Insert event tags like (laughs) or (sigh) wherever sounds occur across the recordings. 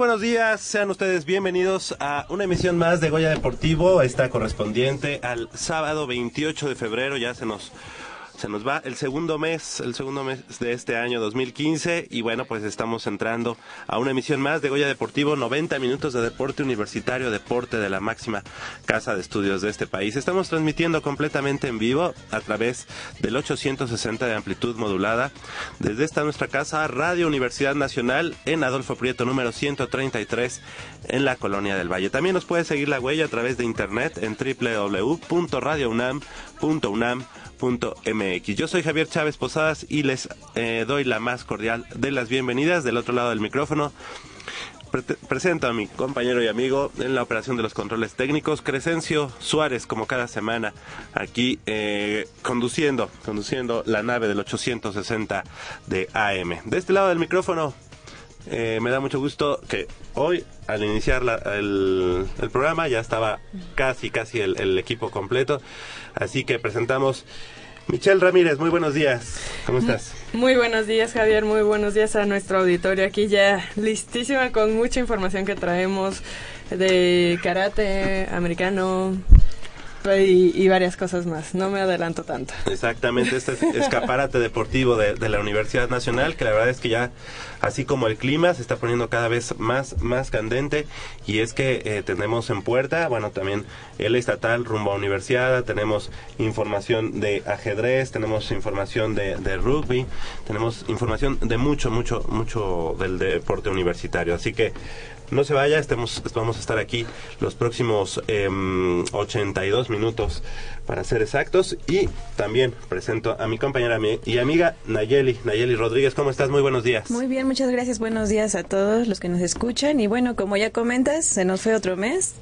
Buenos días, sean ustedes bienvenidos a una emisión más de Goya Deportivo, esta correspondiente al sábado 28 de febrero, ya se nos se nos va el segundo mes, el segundo mes de este año 2015 y bueno, pues estamos entrando a una emisión más de Goya Deportivo, 90 minutos de deporte universitario, deporte de la máxima casa de estudios de este país. Estamos transmitiendo completamente en vivo a través del 860 de amplitud modulada desde esta nuestra casa Radio Universidad Nacional en Adolfo Prieto número 133 en la Colonia del Valle. También nos puede seguir la huella a través de internet en www.radiounam.unam Yo soy Javier Chávez Posadas y les eh, doy la más cordial de las bienvenidas del otro lado del micrófono. Pre- presento a mi compañero y amigo en la operación de los controles técnicos, Crescencio Suárez, como cada semana, aquí eh, conduciendo, conduciendo la nave del 860 de AM. De este lado del micrófono, eh, me da mucho gusto que hoy, al iniciar la- el, el programa, ya estaba casi, casi el, el equipo completo. Así que presentamos Michelle Ramírez. Muy buenos días. ¿Cómo estás? Muy buenos días, Javier. Muy buenos días a nuestro auditorio aquí ya listísima con mucha información que traemos de karate americano y, y varias cosas más. No me adelanto tanto. Exactamente, este es escaparate deportivo de, de la Universidad Nacional, que la verdad es que ya, así como el clima, se está poniendo cada vez más, más candente, y es que eh, tenemos en puerta, bueno, también el estatal rumbo a universidad, tenemos información de ajedrez, tenemos información de, de rugby, tenemos información de mucho, mucho, mucho del deporte universitario, así que No se vaya, estemos, vamos a estar aquí los próximos em, 82 minutos para ser exactos. Y también presento a mi compañera y amiga Nayeli, Nayeli Rodríguez. ¿Cómo estás? Muy buenos días. Muy bien, muchas gracias. Buenos días a todos los que nos escuchan. Y bueno, como ya comentas, se nos fue otro mes.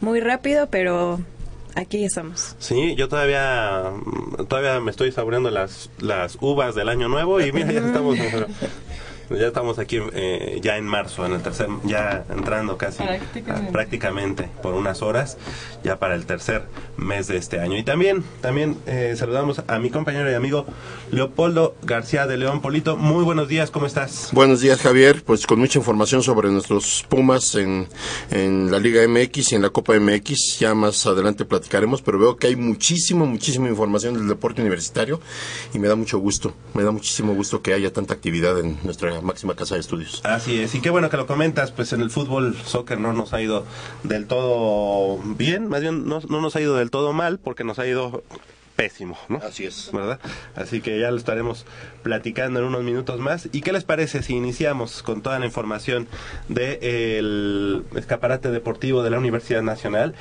Muy rápido, pero aquí estamos. Sí, yo todavía todavía me estoy saboreando las las uvas del año nuevo y mira, ya (laughs) estamos ya estamos aquí eh, ya en marzo, en el tercer ya entrando casi Prácticamente. prácticamente por unas horas ya para el tercer mes de este año. Y también también eh, saludamos a mi compañero y amigo Leopoldo García de León Polito. Muy buenos días, ¿cómo estás? Buenos días, Javier. Pues con mucha información sobre nuestros Pumas en, en la Liga MX y en la Copa MX. Ya más adelante platicaremos, pero veo que hay muchísimo, muchísima información del deporte universitario y me da mucho gusto, me da muchísimo gusto que haya tanta actividad en nuestra máxima casa de estudios. Así es, y qué bueno que lo comentas, pues en el fútbol, soccer no nos ha ido del todo bien, más bien no, no nos ha ido del todo mal, porque nos ha ido pésimo, ¿no? Así es. ¿Verdad? Así que ya lo estaremos platicando en unos minutos más. ¿Y qué les parece si iniciamos con toda la información del escaparate deportivo de la Universidad Nacional?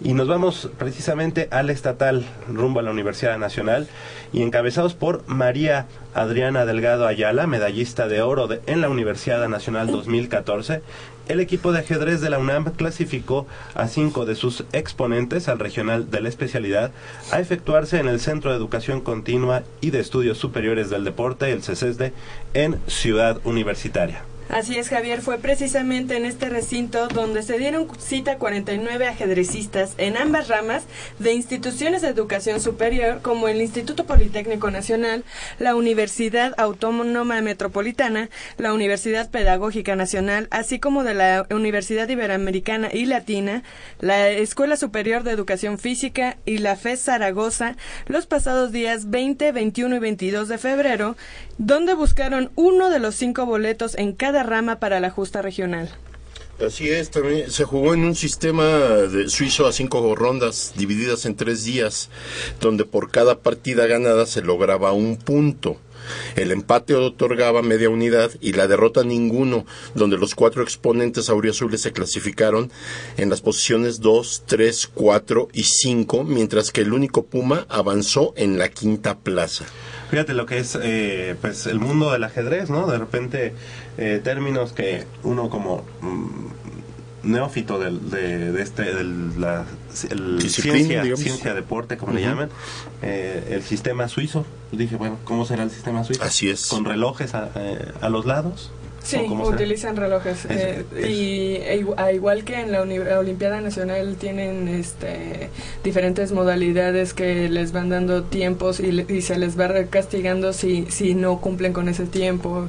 Y nos vamos precisamente al estatal, rumbo a la Universidad Nacional, y encabezados por María Adriana Delgado Ayala, medallista de oro de- en la Universidad Nacional 2014. El equipo de ajedrez de la UNAM clasificó a cinco de sus exponentes al regional de la especialidad a efectuarse en el Centro de Educación Continua y de Estudios Superiores del Deporte, el CESESDE, en Ciudad Universitaria. Así es, Javier, fue precisamente en este recinto donde se dieron cita 49 ajedrecistas en ambas ramas de instituciones de educación superior como el Instituto Politécnico Nacional, la Universidad Autónoma Metropolitana, la Universidad Pedagógica Nacional, así como de la Universidad Iberoamericana y Latina, la Escuela Superior de Educación Física y la FES Zaragoza los pasados días 20, 21 y 22 de febrero, donde buscaron uno de los cinco boletos en cada rama para la justa regional. Así es, también se jugó en un sistema de suizo a cinco rondas divididas en tres días, donde por cada partida ganada se lograba un punto. El empate otorgaba media unidad y la derrota ninguno, donde los cuatro exponentes auriazules se clasificaron en las posiciones 2, 3, 4 y 5, mientras que el único Puma avanzó en la quinta plaza. Fíjate lo que es eh, pues el mundo del ajedrez, ¿no? De repente eh, términos que uno como mm, neófito del, de, de este del, la el ciencia, digamos. ciencia deporte como le llaman eh, el sistema suizo dije bueno cómo será el sistema suizo Así es. con relojes a, eh, a los lados Sí, utilizan relojes. Es- eh, es- y e a igual que en la uni- Olimpiada Nacional tienen este diferentes modalidades que les van dando tiempos y, le- y se les va castigando si, si no cumplen con ese tiempo.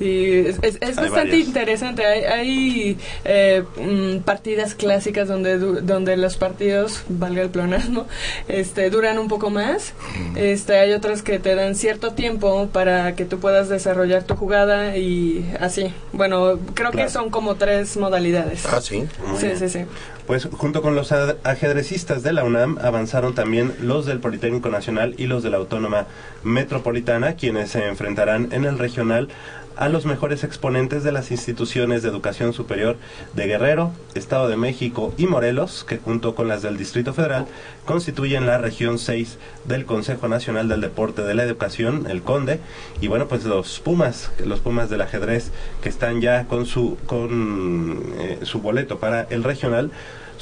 Y es, es- es Hay bastante varias. interesante. Hay, hay, eh, mm, partidas clásicas donde, donde los partidos, valga el pleonasmo, este, duran un poco más. Este, hay otras que te dan cierto tiempo para que tú puedas desarrollar tu jugada y así. Bueno, creo Claro. que son como tres modalidades. Ah, sí. Muy sí, bien. sí, sí. Pues junto con los ajedrecistas de la UNAM avanzaron también los del Politécnico Nacional y los de la Autónoma Metropolitana, quienes se enfrentarán en el regional a los mejores exponentes de las instituciones de educación superior de Guerrero, Estado de México y Morelos, que junto con las del Distrito Federal constituyen la región 6 del Consejo Nacional del Deporte de la Educación, el CONDE, y bueno, pues los Pumas, los Pumas del ajedrez que están ya con su con eh, su boleto para el regional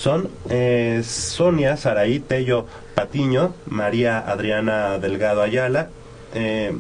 son eh, Sonia Saraí Tello Patiño, María Adriana Delgado Ayala, eh,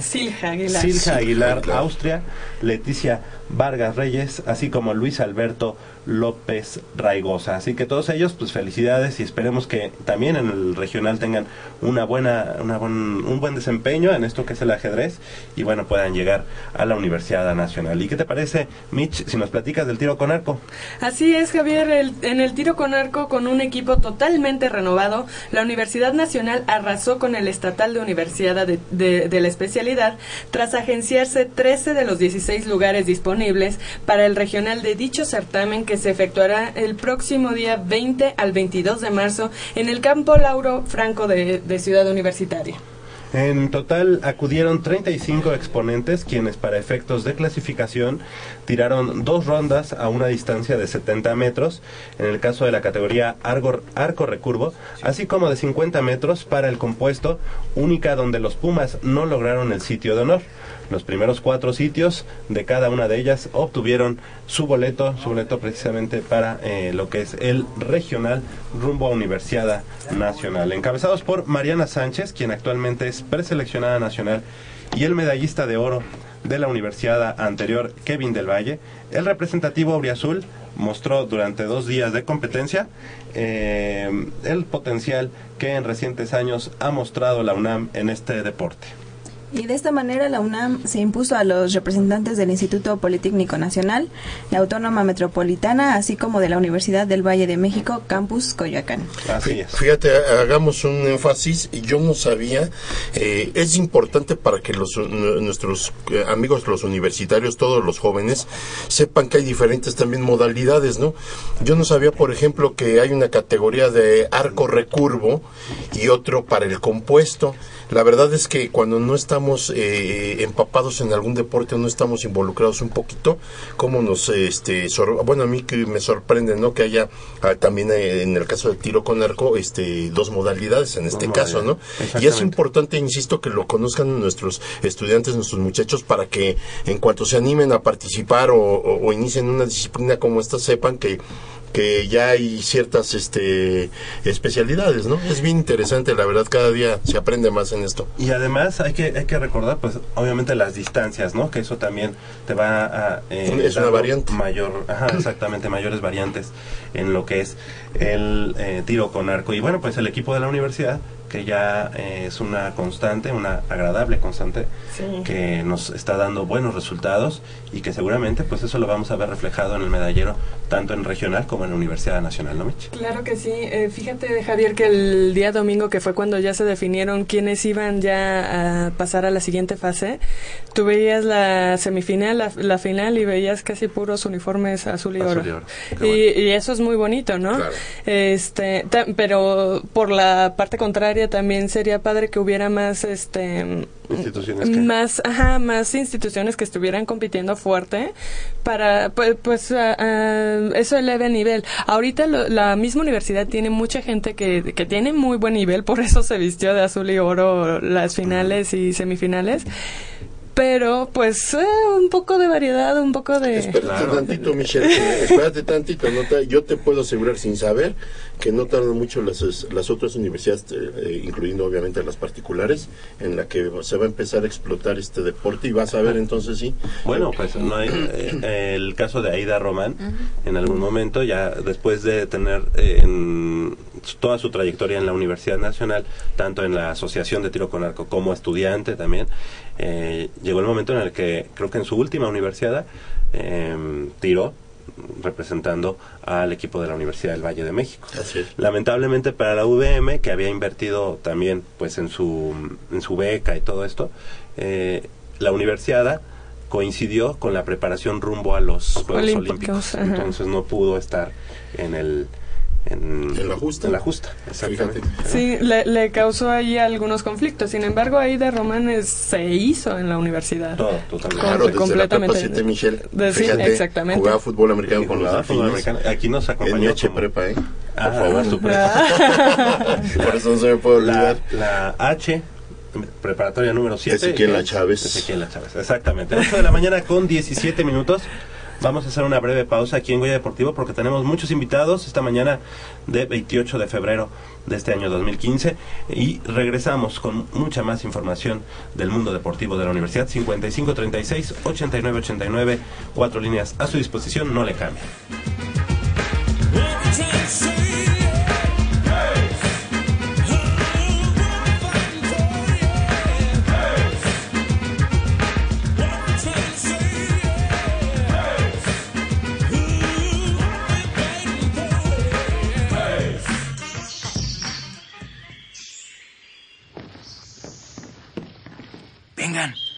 Silja Aguilar. Silja Aguilar. Austria, Leticia Vargas Reyes, así como Luis Alberto López Raigosa. Así que todos ellos, pues felicidades y esperemos que también en el regional tengan una buena, una buen, un buen desempeño en esto que es el ajedrez y bueno, puedan llegar a la Universidad Nacional. ¿Y qué te parece, Mitch, si nos platicas del tiro con arco? Así es, Javier. en el tiro con arco, con un equipo totalmente renovado, la Universidad Nacional arrasó con el estatal de Universidad de la especialidad tras agenciarse 13 de los 16 lugares disponibles para el regional de dicho certamen que se efectuará el próximo día 20 al 22 de marzo en el campo Lauro Franco de, Ciudad Universitaria. En total acudieron 35 exponentes, quienes para efectos de clasificación tiraron dos rondas a una distancia de 70 metros, en el caso de la categoría argo- arco recurvo, así como de 50 metros para el compuesto, única donde los Pumas no lograron el sitio de honor. Los primeros cuatro sitios de cada una de ellas obtuvieron su boleto, su boleto precisamente para eh, lo que es el regional rumbo a Universidad Nacional. Encabezados por Mariana Sánchez, quien actualmente es preseleccionada nacional, y el medallista de oro de la universidad anterior, Kevin del Valle, el representativo Auriazul mostró durante dos días de competencia eh, el potencial que en recientes años ha mostrado la UNAM en este deporte. Y de esta manera la UNAM se impuso a los representantes del Instituto Politécnico Nacional, la Autónoma Metropolitana, así como de la Universidad del Valle de México, Campus Coyoacán. Así es. Fíjate, hagamos un énfasis, y yo no sabía, eh, es importante para que los, nu- nuestros eh, amigos, los universitarios, todos los jóvenes, sepan que hay diferentes también modalidades, ¿no? Yo no sabía, por ejemplo, que hay una categoría de arco recurvo y otro para el compuesto. La verdad es que cuando no estamos eh, empapados en algún deporte o no estamos involucrados un poquito, como nos, este, sor- bueno, a mí que me sorprende, ¿no? Que haya ah, también eh, en el caso del tiro con arco, este, dos modalidades en este caso, ¿no? Y es importante, insisto, que lo conozcan nuestros estudiantes, nuestros muchachos, para que en cuanto se animen a participar o, o- o inicien una disciplina como esta, sepan que que ya hay ciertas este especialidades, ¿no? Es bien interesante, la verdad, cada día se aprende más en esto. Y además hay que hay que recordar, pues, obviamente las distancias, ¿no? Que eso también te va a eh, Es una variante. mayor, ajá, exactamente mayores variantes en lo que es el eh, tiro con arco. Y bueno, pues el equipo de la universidad que ya eh, es una constante, una agradable constante Sí. que nos está dando buenos resultados y que seguramente pues eso lo vamos a ver reflejado en el medallero tanto en regional como en la Universidad Nacional, ¿no, Mitch? Claro que sí. Eh, fíjate, Javier, que el día domingo, que fue cuando ya se definieron quiénes iban ya a pasar a la siguiente fase, tú veías la semifinal, la, la final y veías casi puros uniformes azul y Azul oro. y oro. Y, eso es muy bonito, ¿no? Claro. Este, pero por la parte contraria también sería padre que hubiera más, este, Instituciones que- más, ajá, más instituciones que estuvieran compitiendo fuerte para, pues, pues eso eleve el nivel. Ahorita lo- la misma universidad tiene mucha gente que, que tiene muy buen nivel, por eso se vistió de azul y oro las finales y semifinales. Pero, pues, eh, un poco de variedad, un poco de... Espérate Claro. tantito, Michelle, espérate tantito. no te- yo te puedo asegurar sin saber que no tardan mucho las, las otras universidades, eh, incluyendo obviamente las particulares, en la que se va a empezar a explotar este deporte y vas a ver entonces sí. Bueno, pues no hay, eh, el caso de Aida Román, en algún momento, ya después de tener eh, en toda su trayectoria en la Universidad Nacional, tanto en la Asociación de Tiro con Arco como estudiante también, eh, llegó el momento en el que creo que en su última universidad eh, tiró representando al equipo de la Universidad del Valle de México. Así es. Lamentablemente para la UVM, que había invertido también pues en su, en su beca y todo esto, eh, la universidad coincidió con la preparación rumbo a los Juegos Olímpicos. Entonces no pudo estar en el... En, En la justa. En la justa, exactamente. Fíjate. Sí, le, le causó ahí algunos conflictos. Sin embargo, Aida Román es- se hizo en la universidad. Todo, totalmente. Claro, desde completamente. la prepa 7, Michelle. De- sí, Fíjate, exactamente. Jugaba fútbol americano Y con los fútbol americano. Aquí nos acompañó H prepa, ¿eh? Por Ah, favor. su prepa. Por eso no se me puede la, olvidar. la H, preparatoria número 7. Ezequiel La Chávez. Ezequiel La Chávez, exactamente. 8 de la mañana con 17 minutos. Vamos a hacer una breve pausa aquí en Goya Deportivo porque tenemos muchos invitados esta mañana de 28 de febrero de este año 2015 y regresamos con mucha más información del mundo deportivo de la universidad. 5536 8989 cuatro líneas a su disposición no le cambien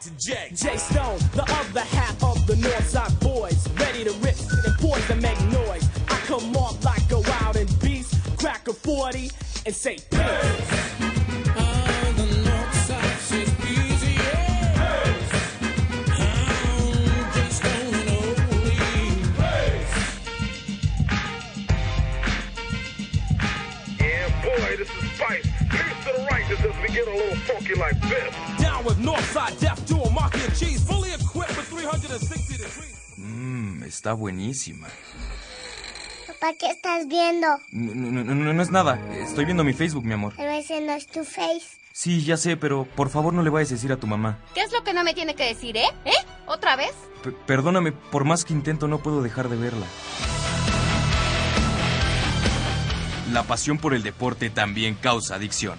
To Jay. Jay Stone, the other half of the Northside boys, ready to rip and poise and make noise. I come off like a wild and beast, crack a 40 and say peace. Get a little funky like this. Down with Northside Death Duo, Maki and Cheese, fully equipped with 360 degrees. Mmm, está buenísima. Papá, ¿qué estás viendo? No, no, no, no, no es nada. Estoy viendo mi Facebook, mi amor. Pero ese no es tu face. Sí, ya sé, pero por favor no le vayas a decir a tu mamá. ¿Qué es lo que no me tiene que decir, eh? ¿Eh? ¿Otra vez? P- perdóname, por más que intento no puedo dejar de verla. La pasión por el deporte también causa adicción.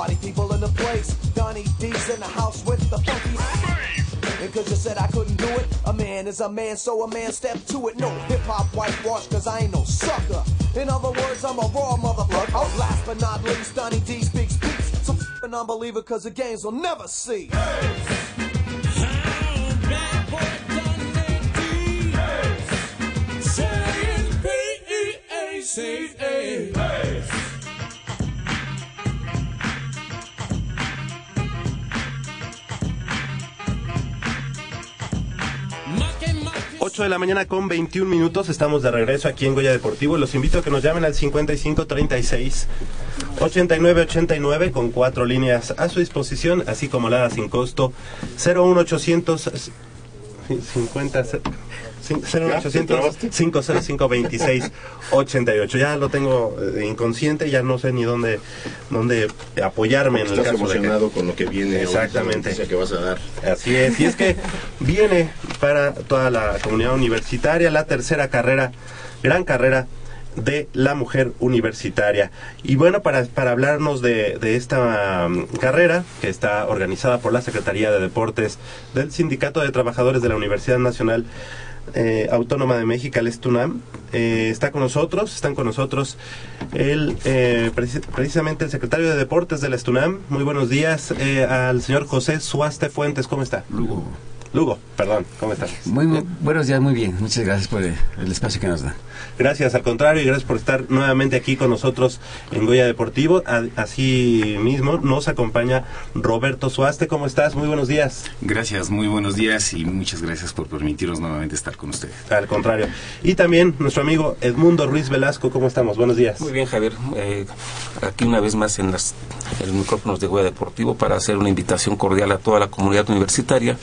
Party people in the place. Donnie D's in the house with the funky. And cause you said I couldn't do it, a man is a man, so a man step to it. No hip hop whitewash, cause I ain't no sucker. In other words, I'm a raw motherfucker. Last but not least, Donnie D speaks peace. So f- an unbeliever, cause the games will never see. Hey. 8 de la mañana con 21 minutos. Estamos de regreso aquí en Goya Deportivo. Los invito a que nos llamen al 5536 8989 con cuatro líneas a su disposición, así como la sin costo 01800 50 01800 505 26 88. Ya lo tengo eh, inconsciente, ya no sé ni dónde dónde apoyarme en el Estás caso de que- emocionado con lo que viene. Exactamente. la que vas a dar. Así es, y es que viene para toda la comunidad universitaria la tercera carrera, gran carrera de la mujer universitaria. Y bueno, para, para hablarnos de, de esta um, carrera, que está organizada por la Secretaría de Deportes del Sindicato de Trabajadores de la Universidad Nacional eh, Autónoma de México, el ESTUNAM, eh, está con nosotros, están con nosotros el, eh, preci- precisamente el secretario de Deportes del ESTUNAM. Muy buenos días eh, al señor José Suaste Fuentes, ¿cómo está? Lugo. Lugo, perdón, ¿cómo estás? Muy, muy- buenos días, muy bien. Muchas gracias por el, el espacio que nos da. Gracias, al contrario, y gracias por estar nuevamente aquí con nosotros en Goya Deportivo. A- Así mismo nos acompaña Roberto Suaste. ¿Cómo estás? Muy buenos días. Gracias, muy buenos días y muchas gracias por permitirnos nuevamente estar con ustedes. Al contrario. Y también nuestro amigo Edmundo Ruiz Velasco. ¿Cómo estamos? Buenos días. Muy bien, Javier. Eh, aquí una vez más en, las, en los micrófonos de Goya Deportivo para hacer una invitación cordial a toda la comunidad universitaria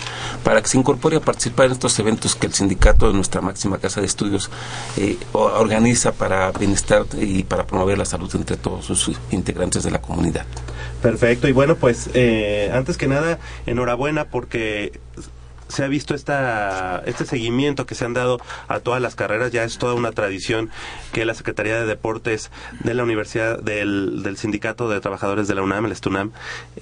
para que se incorpore a participar en estos eventos que el sindicato de nuestra máxima casa de estudios eh, organiza para bienestar y para promover la salud entre todos sus integrantes de la comunidad. Perfecto, y bueno, pues eh, antes que nada, enhorabuena porque se ha visto esta, este seguimiento que se han dado a todas las carreras, ya es toda una tradición que la Secretaría de Deportes de la Universidad, del, del Sindicato de Trabajadores de la UNAM, el STUNAM,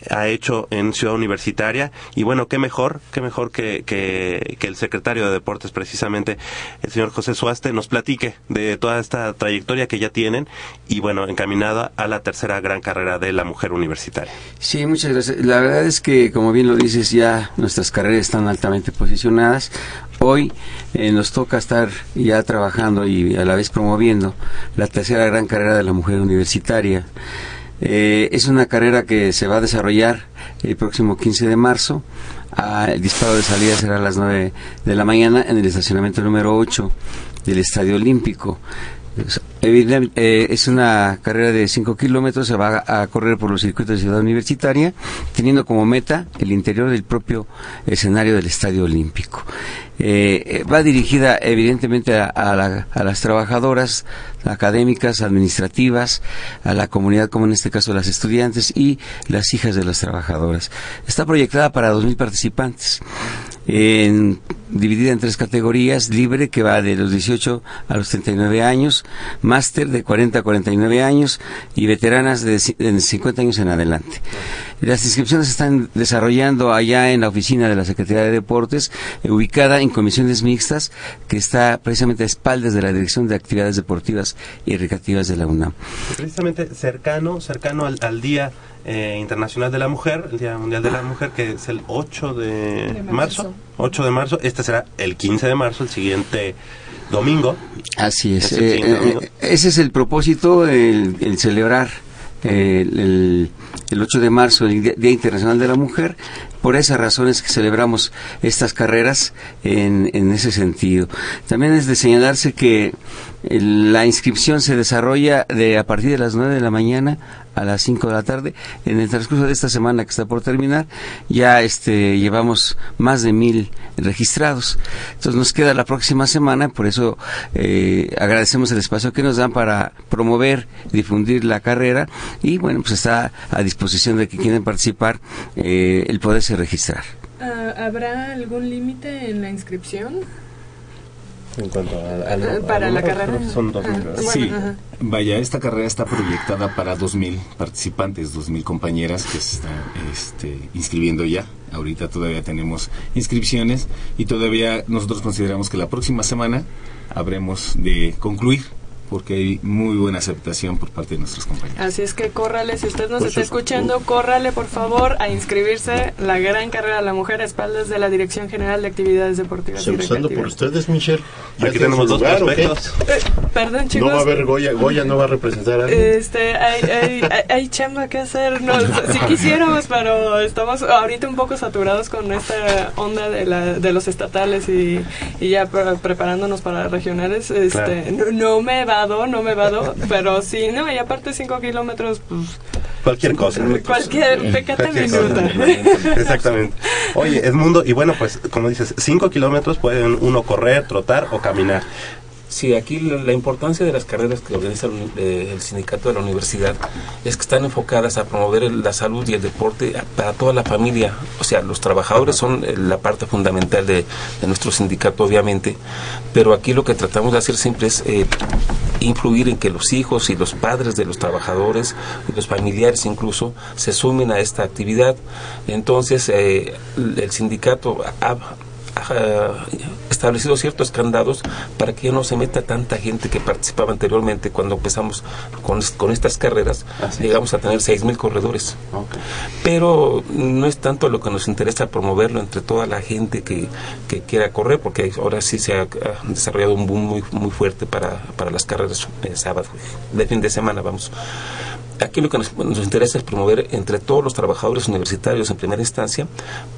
ha hecho en Ciudad Universitaria. Y bueno, qué mejor, qué mejor que, que, que el secretario de Deportes, precisamente, el señor José Suaste, nos platique de toda esta trayectoria que ya tienen y bueno, encaminada a la tercera gran carrera de la mujer universitaria. Sí, muchas gracias. La verdad es que, como bien lo dices, ya nuestras carreras están altamente posicionadas. Hoy eh, nos toca estar ya trabajando y a la vez promoviendo la tercera gran carrera de la mujer universitaria. Eh, es una carrera que se va a desarrollar el próximo 15 de marzo. Ah, el disparo de salida será a las 9 de la mañana en el estacionamiento número 8 del Estadio Olímpico. Eh, es una carrera de 5 kilómetros, se va a, a correr por los circuitos de Ciudad Universitaria, teniendo como meta el interior del propio escenario del Estadio Olímpico. Eh, eh, va dirigida evidentemente a, a la- a las trabajadoras académicas, administrativas, a la comunidad como en este caso las estudiantes y las hijas de las trabajadoras. Está proyectada para 2.000 participantes, en- dividida en tres categorías, libre que va de los 18 a los 39 años, máster de 40 a 49 años y veteranas de de 50 años en adelante. Las inscripciones se están desarrollando allá en la oficina de la Secretaría de Deportes, eh, ubicada en comisiones mixtas, que está precisamente a espaldas de la Dirección de Actividades Deportivas y Recreativas de la UNAM. Precisamente cercano, cercano al, al Día eh, Internacional de la Mujer, el Día Mundial de la Mujer, que es el 8 de, De marzo. marzo. 8 de marzo, este será el 15 de marzo, el siguiente domingo. Así es. Es el Eh, siguiente eh, domingo. eh, ese es el propósito, el, el celebrar eh, el, el- el 8 de marzo, el Día Internacional de la Mujer. Por esas razones que celebramos estas carreras en, en ese sentido. También es de señalarse que la inscripción se desarrolla de a partir de las 9 de la mañana a las 5 de la tarde. En el transcurso de esta semana que está por terminar, ya este, llevamos más de mil registrados. Entonces nos queda la próxima semana, por eso eh, agradecemos el espacio que nos dan para promover, difundir la carrera y bueno, pues está a disposición de que quieran participar eh, el poderse registrar. Ah, ¿Habrá algún límite en la inscripción? En cuanto a, a- para a- la a- carrera. Son dos Ah, Sí, ajá. vaya, esta carrera está proyectada para 2.000 participantes, 2.000 compañeras que se están este, inscribiendo ya. Ahorita todavía tenemos inscripciones y todavía nosotros consideramos que la próxima semana habremos de concluir porque hay muy buena aceptación por parte de nuestros compañeros. Así es que córrale, si usted nos Por está supuesto. escuchando, córrale por favor a inscribirse la gran carrera de la mujer a espaldas de la Dirección General de Actividades Deportivas Empezando por ustedes, Michelle. ¿Ya Aquí tenemos dos lugar, prospectos. Eh, perdón chicos. No va a haber Goya. Goya no va a representar a alguien. Este, hay, hay, hay, hay chamba que hacer. No, (laughs) si quisiéramos, pero estamos ahorita un poco saturados con esta onda de, la, de los estatales y, y ya pre- preparándonos para regionales. Este, Claro. no, no me no me evado, pero sí, no, y aparte 5 kilómetros, pues, Cualquier cosa. cualquier pecata Cualquier minuta. cosa. Exactamente. Oye, Edmundo, y bueno, pues como dices, 5 kilómetros pueden uno correr, trotar o caminar. Sí, aquí la, la importancia de las carreras que organiza el, eh, el sindicato de la universidad es que están enfocadas a promover el- la salud y el deporte a- para toda la familia. O sea, los trabajadores son eh, la parte fundamental de, de nuestro sindicato, obviamente, pero aquí lo que tratamos de hacer siempre es eh, influir en que los hijos y los padres de los trabajadores y los familiares incluso se sumen a esta actividad. Entonces, eh, el sindicato ha establecido ciertos candados para que no se meta tanta gente que participaba anteriormente cuando empezamos con, con estas carreras llegamos a tener 6.000 corredores. Pero no es tanto lo que nos interesa promoverlo entre toda la gente que, que quiera correr porque ahora sí se ha, ha desarrollado un boom muy, muy fuerte para, para las carreras de sábado de fin de semana vamos. Aquí lo que nos, nos interesa es promover entre todos los trabajadores universitarios en primera instancia,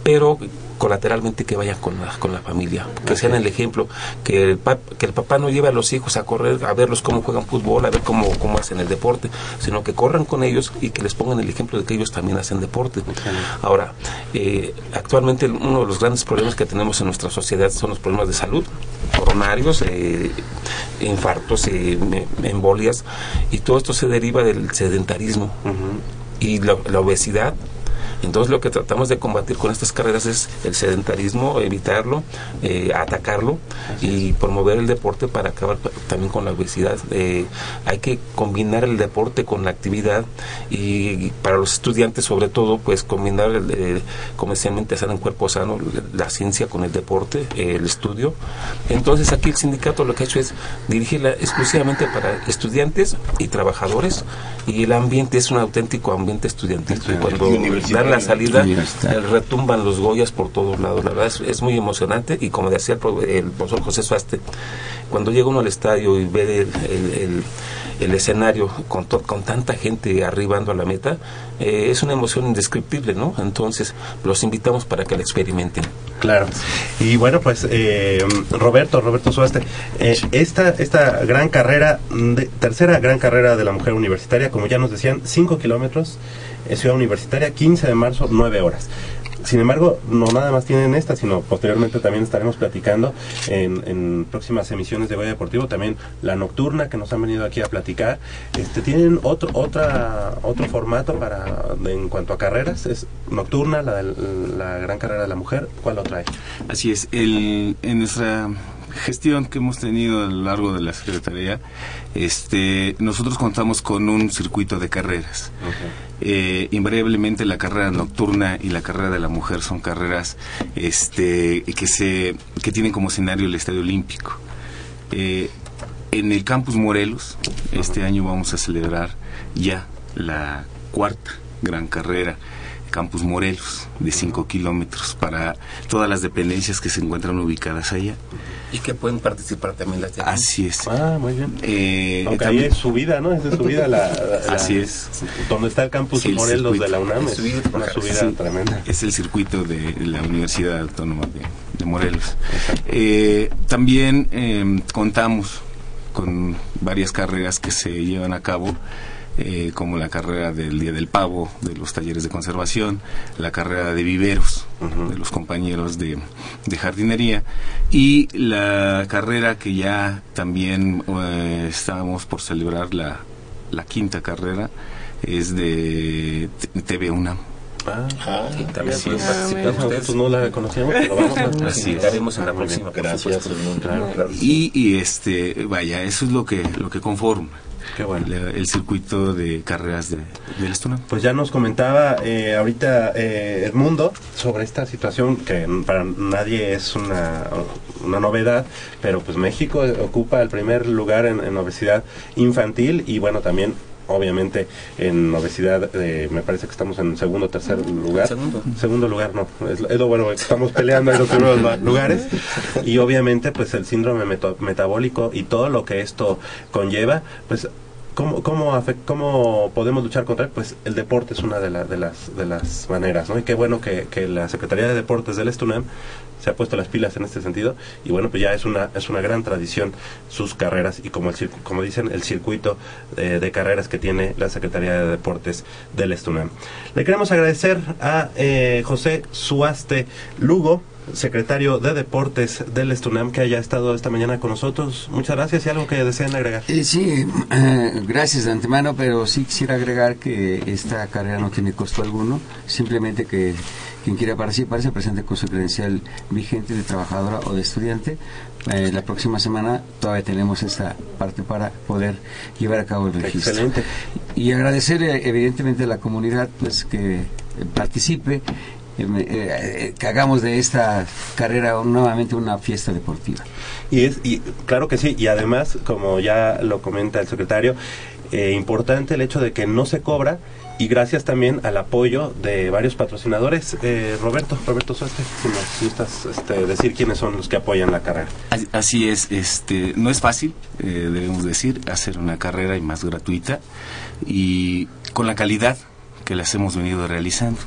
pero colateralmente que vayan con la, con la familia, que sean el ejemplo, que el, pap- que el papá no lleve a los hijos a correr, a verlos cómo juegan fútbol, a ver cómo, cómo hacen el deporte, sino que corran con ellos y que les pongan el ejemplo de que ellos también hacen deporte. Ahora, eh, actualmente uno de los grandes problemas que tenemos en nuestra sociedad son los problemas de salud, coronarios, eh, infartos, eh, embolias, y todo esto se deriva del sedentarismo y la, la obesidad. Entonces lo que tratamos de combatir con estas carreras es el sedentarismo, evitarlo, eh, atacarlo y promover el deporte para acabar también con la obesidad. Eh, hay que combinar el deporte con la actividad y, para los estudiantes sobre todo pues combinar el, eh, comercialmente hacer en cuerpo sano la ciencia con el deporte, el estudio. Entonces aquí el sindicato lo que ha hecho es dirigirla exclusivamente para estudiantes y trabajadores y el ambiente es un auténtico ambiente estudiantil. Cuando dan la salida eh, retumban los Goyas por todos lados. La verdad es, es muy emocionante y como decía el, el profesor José Suaste, cuando llega uno al estadio y ve el, el- el- el escenario con, to- con tanta gente arribando a la meta, eh, es una emoción indescriptible, ¿no? Entonces los invitamos para que la experimenten. Claro. Y bueno, pues eh, Roberto, Roberto Suaste, eh, esta, esta gran carrera, de, tercera gran carrera de la mujer universitaria, como ya nos decían, 5 kilómetros, eh, ciudad universitaria, 15 de marzo, 9 horas. Sin embargo, no nada más tienen esta, sino posteriormente también estaremos platicando en, en próximas emisiones de Goya Deportivo, también la nocturna que nos han venido aquí a platicar. Este, tienen otro otra otro formato para en cuanto a carreras, es nocturna, la, la gran carrera de la mujer, ¿cuál otra hay? Así es, el, en nuestra gestión que hemos tenido a lo largo de la Secretaría, este, nosotros contamos con un circuito de carreras. Eh, invariablemente la carrera nocturna y la carrera de la mujer son carreras este, que, se, que tienen como escenario el Estadio Olímpico. Eh, en el campus Morelos, este año vamos a celebrar ya la cuarta gran carrera, Campus Morelos, de 5 kilómetros, para todas las dependencias que se encuentran ubicadas allá. Y que pueden participar también las de aquí. Así es. Ah, muy bien. Eh, Aunque ahí también- es subida, ¿no? Es de subida la, la- Así es. Donde está el campus Sí, el Morelos circuito. de la UNAM. Es una subida Sí, tremenda. Es el circuito de la Universidad Autónoma de, de Morelos. Eh, también eh, contamos con varias carreras que se llevan a cabo, eh, como la carrera del Día del Pavo, de los talleres de conservación, la carrera de viveros, de los compañeros de, de jardinería, y la carrera que ya también eh, estábamos por celebrar, la, la quinta carrera, es de TV UNAM. Ah, Sí, también pueden participar Esa, ustedes. no la conocíamos, pero vamos a (laughs) Así en la próxima, por Gracias. supuesto. Claro, claro. Y, y este, vaya, eso es lo que, lo que conforma Qué bueno. la- el circuito de carreras de, del Estunam. Pues ya nos comentaba eh, ahorita eh, Edmundo sobre esta situación que para nadie es una, una novedad, pero pues México ocupa el primer lugar en, en obesidad infantil y bueno, también obviamente en obesidad, eh, me parece que estamos en segundo o tercer lugar. Segundo. Segundo lugar, no. Es, lo- es lo bueno, estamos peleando en los primeros lu- lugares. Y obviamente, pues el síndrome meto- metabólico y todo lo que esto conlleva, pues ¿Cómo, cómo, afec- ¿Cómo podemos luchar contra él? Pues el deporte es una de, la- de, las, de las maneras, ¿no? Y qué bueno que, que la Secretaría de Deportes del Estunam se ha puesto las pilas en este sentido y bueno, pues ya es una, es una gran tradición sus carreras y como, el, como dicen, el circuito de carreras que tiene la Secretaría de Deportes del Estunam. Le queremos agradecer a eh, José Suaste Lugo, secretario de Deportes del Estunam, que haya estado esta mañana con nosotros. Muchas gracias y algo que deseen agregar. Eh, sí, eh, gracias de antemano, pero sí quisiera agregar que esta carrera no tiene costo alguno, simplemente que quien quiera participar se presente con su credencial vigente de trabajadora o de estudiante. Eh, la próxima semana todavía tenemos esta parte para poder llevar a cabo el registro. Excelente. Y agradecer evidentemente a la comunidad pues que eh, participe, eh, que hagamos de esta carrera nuevamente una fiesta deportiva. Y es y claro que sí, y además, como ya lo comenta el secretario, eh, importante el hecho de que no se cobra y gracias también al apoyo de varios patrocinadores. Eh, Roberto, Roberto Suerte, si nos gustas este, decir quiénes son los que apoyan la carrera. Así es, este, no es fácil, eh, debemos decir, hacer una carrera y más gratuita y con la calidad que las hemos venido realizando.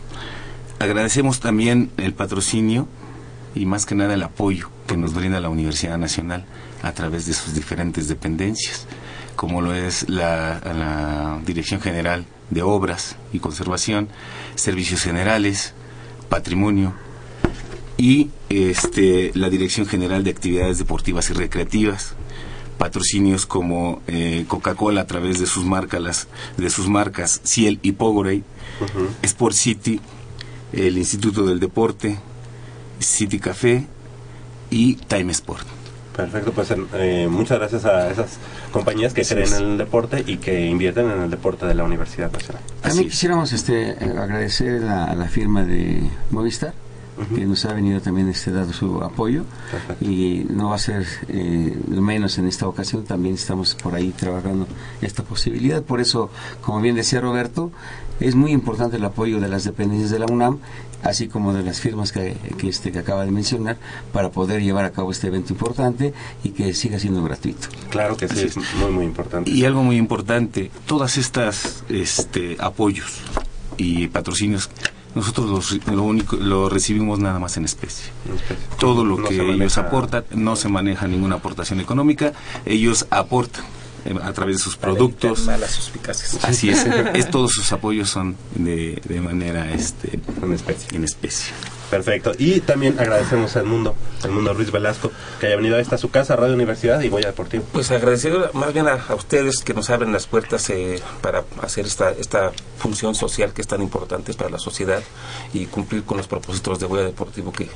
Agradecemos también el patrocinio y más que nada el apoyo que nos brinda la Universidad Nacional a través de sus diferentes dependencias, como lo es la, la Dirección General de Obras y Conservación, Servicios Generales, Patrimonio y este, la Dirección General de Actividades Deportivas y Recreativas, patrocinios como eh, Coca-Cola a través de sus marcas, de sus marcas Ciel y Pogorey, Sport City, el Instituto del Deporte, City Café y Time Sport. Perfecto, pues eh, muchas gracias a esas compañías que Así creen es. en el deporte y que invierten en el deporte de la Universidad Nacional. También quisiéramos este, eh, agradecer a, a la firma de Movistar, que nos ha venido también este, dado su apoyo y no va a ser eh, menos en esta ocasión, también estamos por ahí trabajando esta posibilidad. Por eso, como bien decía Roberto, es muy importante el apoyo de las dependencias de la UNAM, así como de las firmas que, que, este, que acaba de mencionar, para poder llevar a cabo este evento importante y que siga siendo gratuito. Claro que sí, es muy, muy importante. Y algo muy importante, todas estas este, apoyos y patrocinios, nosotros los, lo único lo recibimos nada más en especie. Todo lo No que ellos aportan, no se maneja ninguna aportación económica, ellos aportan eh, a través de sus productos. Malas suspicacias. Así es, (laughs) es todos sus apoyos son de, de manera este, en especie. En especie. Perfecto. Y también agradecemos al mundo, al mundo Ruiz Velasco, que haya venido a esta su casa, Radio Universidad y Goya Deportivo. Pues agradecido más bien a, a ustedes que nos abren las puertas eh, para hacer esta, esta función social que es tan importante para la sociedad y cumplir con los propósitos de Goya Deportivo que,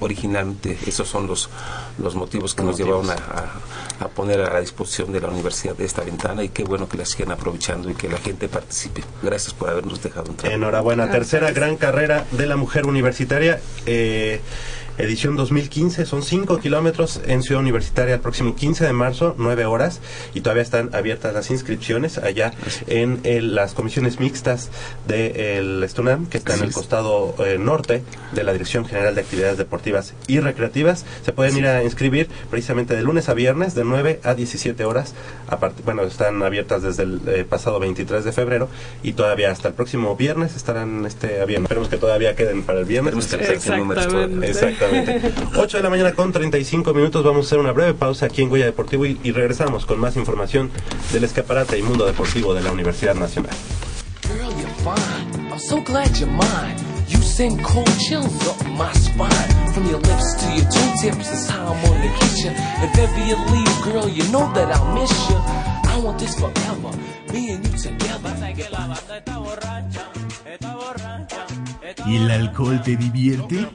originalmente esos son los, los motivos que nos Motivos. llevaron a, a- a poner a la disposición de la universidad de esta ventana y qué bueno que la sigan aprovechando y que la gente participe. Gracias por habernos dejado entrar. Enhorabuena. Tercera gran carrera de la mujer universitaria. Eh, edición 2015. Son 5 kilómetros en Ciudad Universitaria el próximo 15 de marzo, 9 horas. Y todavía están abiertas las inscripciones allá en el- las comisiones mixtas del Estunam, que está en el costado eh, norte de la Dirección General de Actividades Deportivas y Recreativas. Se pueden ir a inscribir precisamente de lunes a viernes, de 9 a 17 horas. Aparte, bueno, están abiertas desde el eh, pasado 23 de febrero y todavía hasta el próximo viernes estarán este, abiertas. Esperemos que todavía queden para el viernes. Números todavía. Exactamente. (laughs) 8 de la mañana con 35 minutos. Vamos a hacer una breve pausa aquí en Goya Deportivo y, y regresamos con más información del escaparate y mundo deportivo de la Universidad Nacional. Girl, you're fine. I'm so ¿Y el alcohol te divierte?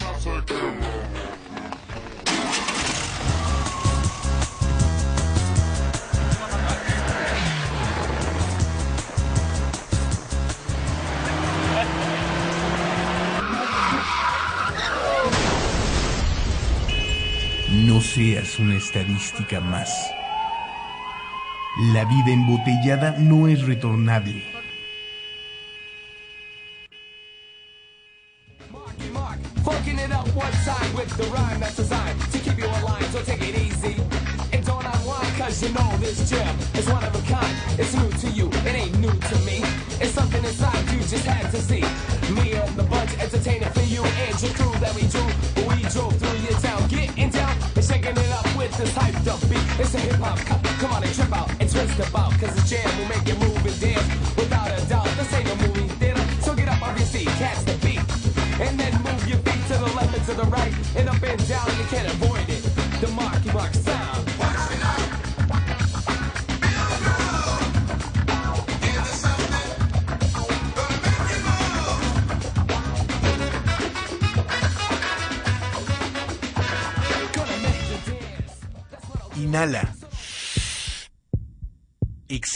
No seas una estadística más. La vida embotellada no es retornable.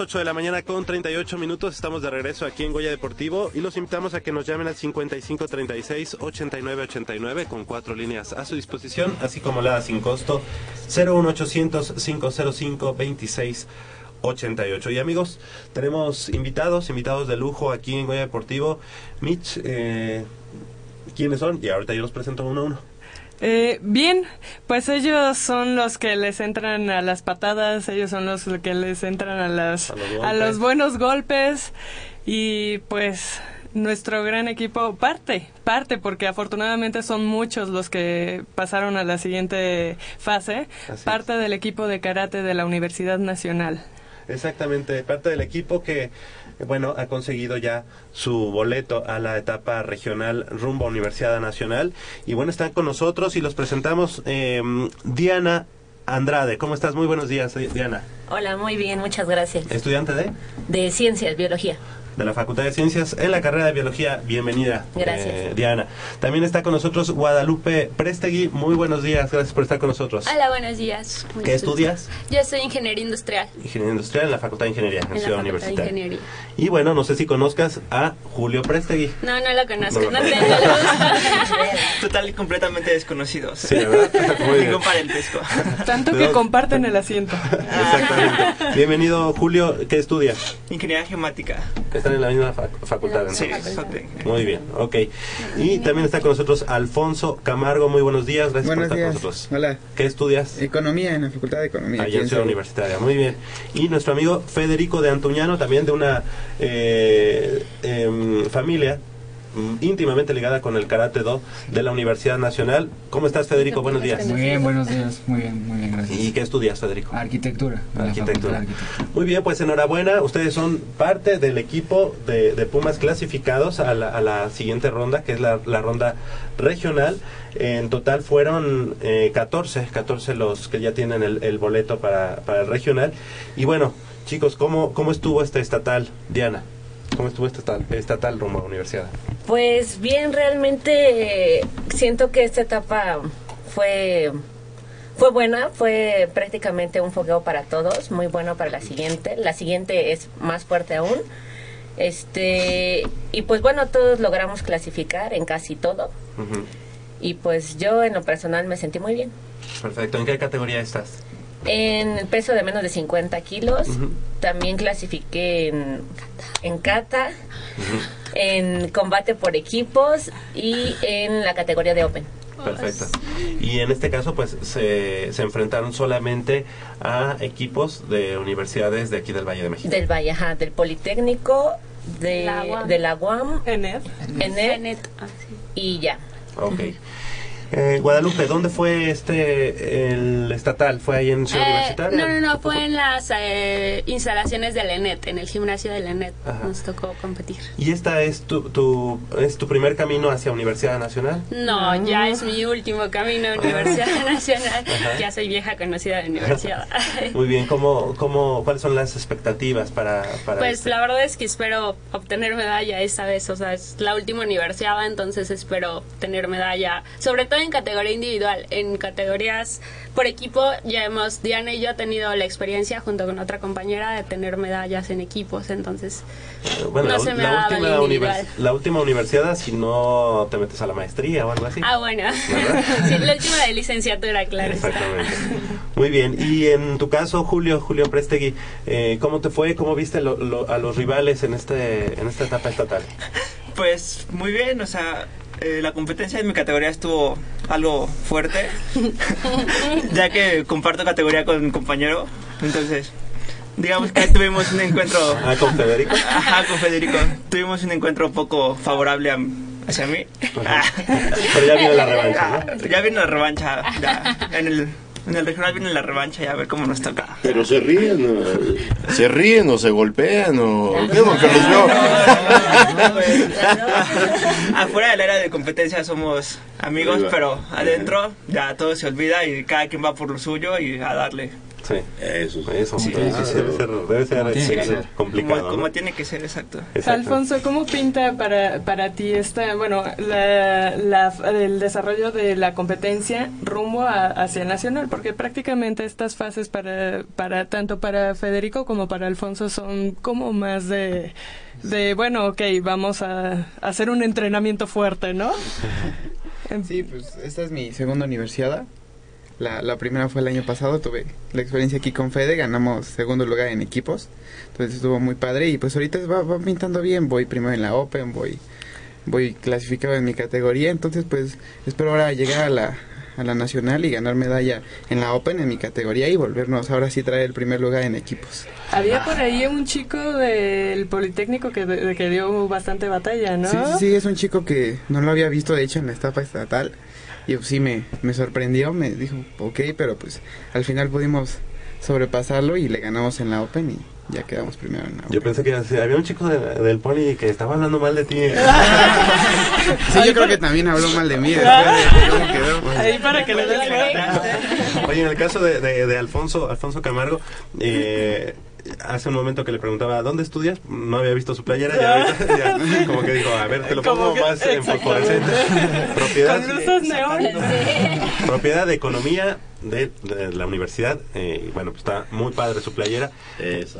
Las 8 de la mañana con 38 minutos. Estamos de regreso aquí en Goya Deportivo y los invitamos a que nos llamen al 5536-8989 con cuatro líneas a su disposición, así como la sin costo 01800-505-2688. Y amigos, tenemos invitados, invitados de lujo aquí en Goya Deportivo. Mitch, eh, ¿quiénes son? Y ahorita yo los presento uno a uno. Eh, bien, pues ellos son los que les entran a las patadas, ellos son los que les entran a, las, A los a golpes. los buenos golpes y pues nuestro gran equipo parte, parte porque afortunadamente son muchos los que pasaron a la siguiente fase, Así parte del equipo de karate de la Universidad Nacional. Exactamente, parte del equipo que, bueno, ha conseguido ya su boleto a la etapa regional rumbo a Universidad Nacional. Y bueno, están con nosotros y los presentamos eh, Diana Andrade. ¿Cómo estás? Muy buenos días, Diana. Hola, muy bien, muchas gracias. Estudiante de, De ciencias, biología. De la Facultad de Ciencias en la carrera de Biología. Bienvenida, Gracias. eh, Diana. También está con nosotros Guadalupe Prestegui. Muy buenos días, gracias por estar con nosotros. Hola, buenos días. Muy ¿Qué estudias? Yo soy ingeniero industrial Ingeniería Industrial en la Facultad de Ingeniería, en, en la Ciudad Universitaria. Ingeniería. Y bueno, no sé si conozcas a Julio Prestegui. No, no lo conozco, No no, lo tengo. (laughs) Total y completamente desconocidos. Sí, ¿verdad? (laughs) Muy bien. Ningún parentesco. Tanto que comparten el asiento. Exactamente. (laughs) Bienvenido, Julio. ¿Qué estudia? Ingeniería geomática. Están en la misma fac- facultad. Sí, entonces. facultad. Muy bien, ok. Y también está con nosotros Alfonso Camargo. Muy buenos días. Gracias Buenos por estar días. con nosotros. Hola. ¿Qué estudias? Economía en la Facultad de Economía. Allá en Ciudad. Universitaria. Muy bien. Y nuestro amigo Federico de Antuñano, también de una eh, em, familia íntimamente ligada con el Karate Do de la Universidad Nacional. ¿Cómo estás, Federico? Buenos días. Muy bien, buenos días. Muy bien, muy bien, gracias. ¿Y qué estudias, Federico? Arquitectura. Arquitectura. Muy bien, pues enhorabuena. Ustedes son parte del equipo de, de Pumas clasificados a la, a la siguiente ronda, que es la, la ronda regional. En total fueron eh, 14, 14 los que ya tienen el, el boleto para, para el regional. Y bueno, chicos, ¿cómo, cómo estuvo este estatal, Diana? ¿Cómo estuvo este estatal, estatal rumbo a la universidad? Pues bien, realmente eh, siento que esta etapa fue fue buena, fue prácticamente un fogueo para todos, muy bueno para la siguiente. La siguiente es más fuerte aún. Este, y pues bueno, todos logramos clasificar en casi todo. Y pues yo en lo personal me sentí muy bien. Perfecto. ¿En qué categoría estás? En el peso de menos de 50 kilos, también clasifiqué en, en kata, en combate por equipos y en la categoría de Open. Perfecto. Y en este caso, pues se, se enfrentaron solamente a equipos de universidades de aquí del Valle de México. Del Valle, ajá, del Politécnico, de La UAM. De la UAM, ENED, y ya. Ok. Eh, Guadalupe, ¿dónde fue este el estatal? ¿Fue ahí en Ciudad Eh, Universitaria? no, no, no, fue en las eh, instalaciones del ENET, en el gimnasio del ENET. Ajá. Nos tocó competir. ¿Y esta es tu, tu, es tu primer camino hacia Universidad Nacional? No, ya es mi último camino a Universidad (laughs) Nacional. Ajá. Ya soy vieja conocida de universidad. (laughs) Muy bien, ¿cómo, cómo, ¿cuáles son las expectativas para, para Pues este? la verdad es que espero obtener medalla esta vez, o sea, es la última universidad, entonces espero obtener medalla, sobre todo en categoría individual. En categorías por equipo ya hemos, Diana y yo, tenido la experiencia junto con otra compañera de tener medallas en equipos, entonces Bueno, no la, se me la ha dado última univers- la última universidad, si no te metes a la maestría o algo así. Ah, bueno. (laughs) Sí, la última de licenciatura, claro. está. Exactamente. Muy bien. Y en tu caso, Julio, Julio Prestegui, eh, ¿cómo te fue? ¿Cómo viste lo- lo- a los rivales en este en esta etapa estatal? Pues muy bien, o sea, eh, la competencia en mi categoría estuvo algo fuerte, (laughs) ya que comparto categoría con un compañero, entonces digamos que tuvimos un encuentro... (laughs) Ah, con Federico. Ajá, con Federico. Tuvimos un encuentro poco favorable a- hacia mí. Pero ya viene la revancha, ¿no? Ya viene la revancha, ya, en el... En el regional viene la revancha y a ver cómo nos toca. Pero se ríen, ¿no? se ríen o se golpean o (laughs) ¿qué es lo que les veo? Afuera del área de competencia somos amigos, pero adentro ya todo se olvida y cada quien va por lo suyo y a darle. Sí. Eso, Eso, Sí, debe ser, debe ser, Como tiene que sí, ser. complicado. Como, como ¿no? tiene que ser, exacto. Alfonso, ¿cómo pinta para, para ti esta, bueno, la, la- el desarrollo de la competencia rumbo a- hacia el nacional? Porque prácticamente estas fases para, para tanto para Federico como para Alfonso son como más de, de bueno, ok, vamos a, hacer un entrenamiento fuerte, ¿no? (laughs) Sí, pues esta es mi segunda universidad. La, la primera fue el año pasado, tuve la experiencia aquí con Fede, ganamos segundo lugar en equipos, entonces estuvo muy padre y pues ahorita va, va pintando bien, voy primero en la Open, voy, voy clasificado en mi categoría, entonces pues espero ahora llegar a la, a la nacional y ganar medalla en la Open en mi categoría y volvernos ahora sí traer el primer lugar en equipos. Había por ahí un chico del Politécnico que, de- que dio bastante batalla, ¿no? Sí, sí, sí, es un chico que no lo había visto de hecho en la etapa estatal y pues, sí me, me sorprendió, me dijo, ok, pero pues al final pudimos sobrepasarlo y le ganamos en la Open y ya quedamos primero en la Open. Yo pensé que había un chico de- del Pony que estaba hablando mal de ti. (laughs) Sí, yo creo que también habló mal de mí después de cómo quedó. pues. Ahí para que le des Oye, en el caso de, de, de Alfonso, Alfonso Camargo, eh, hace un momento que le preguntaba, ¿dónde estudias? No había visto su playera, ya, (laughs) ahorita, ya como que dijo, a ver, te lo pongo que- más en fosforescente. (laughs) Propiedad, Con luces neón. (laughs) propiedad de economía de, de la universidad. eh, y bueno, pues está muy padre su playera,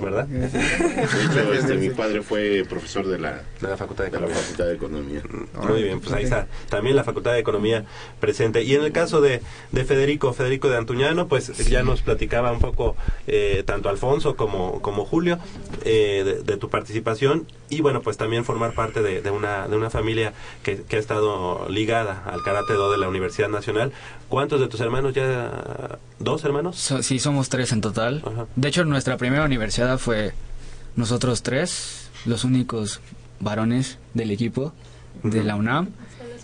¿verdad? (laughs) De hecho, este, mi padre fue profesor de la, De la Facultad de de la Economía. Facultad de Economía. Muy bien, pues ahí está. También la Facultad de Economía presente. Y en el caso de, de Federico, Federico de Antuñano, pues ya nos platicaba un poco eh, tanto Alfonso como, como Julio eh, de, de tu participación y bueno, pues también formar parte de, de una, de una familia que, que ha estado ligada al Karate Do de la Universidad Nacional. ¿Cuántos de tus hermanos ya? ¿Dos hermanos? So- sí, somos tres en total. De hecho, nuestra primera universidad fue nosotros tres, los únicos varones del equipo de la UNAM.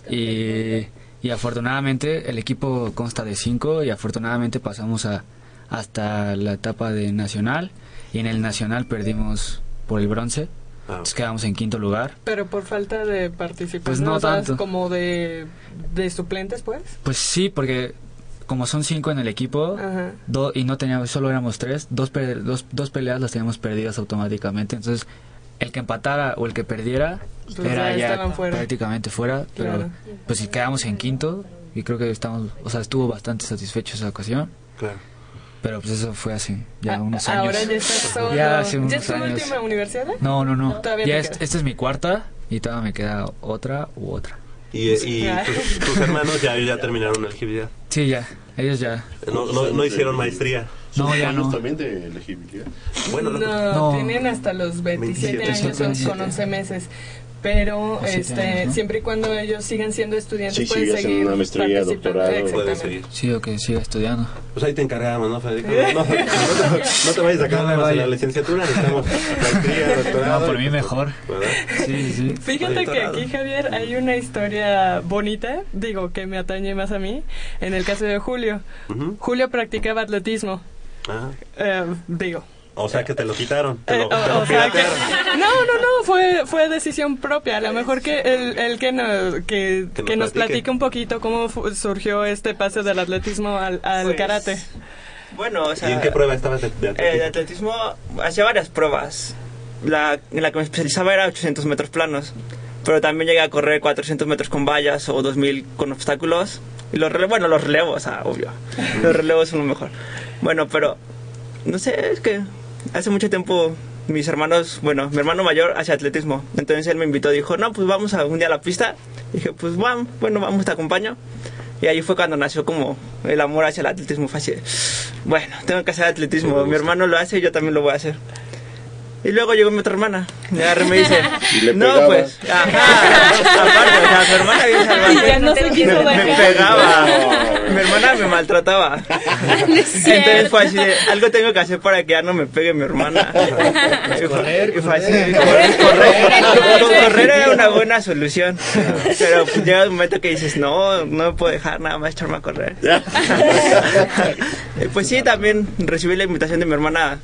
Y, y afortunadamente el equipo consta de cinco y afortunadamente pasamos a, hasta la etapa de nacional. Y en el nacional perdimos por el bronce. Entonces quedamos en quinto lugar. Pero por falta de participación, Pues no o sea, tanto. como de, de suplentes, pues. Pues sí, porque como son cinco en el equipo Ajá. do- y no teníamos, solo éramos tres, dos, dos, dos peleas las teníamos perdidas automáticamente. Entonces, el que empatara o el que perdiera Pues era ya ya estaban fuera. prácticamente fuera. Pero Claro. pues si quedamos en quinto y creo que estamos, o sea, estuvo bastante satisfecho esa ocasión. Claro. Pero pues eso fue hace ya unos Ah, años. Ahora ya estás solo. Ya hace unos ¿Ya es tu años. última universidad? No, no, no. Ya es- esta es mi cuarta y todavía me queda otra u otra. Y, y tus, tus hermanos ya, ya terminaron elegibilidad. Sí, ya. Ellos ya. No, no, no hicieron maestría. No, ya no. también de elegibilidad? Bueno, no, No. tienen hasta los 27, 27, años o con 11 meses. Pero este, años, ¿no? siempre y cuando ellos sigan siendo estudiantes Sí, pueden seguir una maestría, doctorado. Puede Exactamente. seguir. Sí, o que siga estudiando. Pues ahí te encargamos, ¿no, Federico? (laughs) No, no, no te, no te vayas a quedar No vaya. la licenciatura, necesitamos maestría, (laughs) doctorado. No, por mí mejor. Sí, sí. Fíjate que aquí, Javier, hay una historia bonita, digo, que me atañe más a mí, en el caso de Julio. Ujú. Julio practicaba atletismo, Ah, eh, digo. O sea que te lo quitaron. Te Eh, lo, o- te lo o sea que- piratearon. (laughs) no, no, no, fue, fue decisión propia. A lo mejor que el, el que, nos, que, Que nos que nos platique. platique un poquito cómo surgió este pase del atletismo al, al Pues, karate. Bueno, o sea, ¿Y en qué prueba estabas de, de eh, de atletismo? atletismo hacía varias pruebas. La, en la que me especializaba era 800 metros planos, pero también llegué a correr 400 metros con vallas o 2000 con obstáculos. Y los relevos, bueno, los relevos, ah, obvio. Los relevos son lo mejor. Bueno, pero no sé, es que hace mucho tiempo mis hermanos, bueno, mi hermano mayor hacía atletismo. Entonces él me invitó, dijo, no, pues vamos a un día a la pista. dije, pues vamos, bueno, vamos, te acompaño. Y ahí fue cuando nació como el amor hacia el atletismo. Fue así, bueno, tengo que hacer atletismo. Mi hermano lo hace y yo también lo voy a hacer. Y luego llegó mi otra hermana. Y agarra y me dice, (laughs) Y le no, pegaba. pues, ajá, aparte, o sea, mi hermana bien salvaje. Y ya no se quiso me, pegaba. Mi hermana me maltrataba. (laughs) Entonces fue así de, algo tengo que hacer para que ya no me pegue mi hermana. (laughs) Y fue- y fue así, correr, correr. Con correr era una buena solución. Pero pues llega un momento que dices, no, no me puedo dejar nada más echarme a correr. Pues sí, también recibí la invitación de mi hermana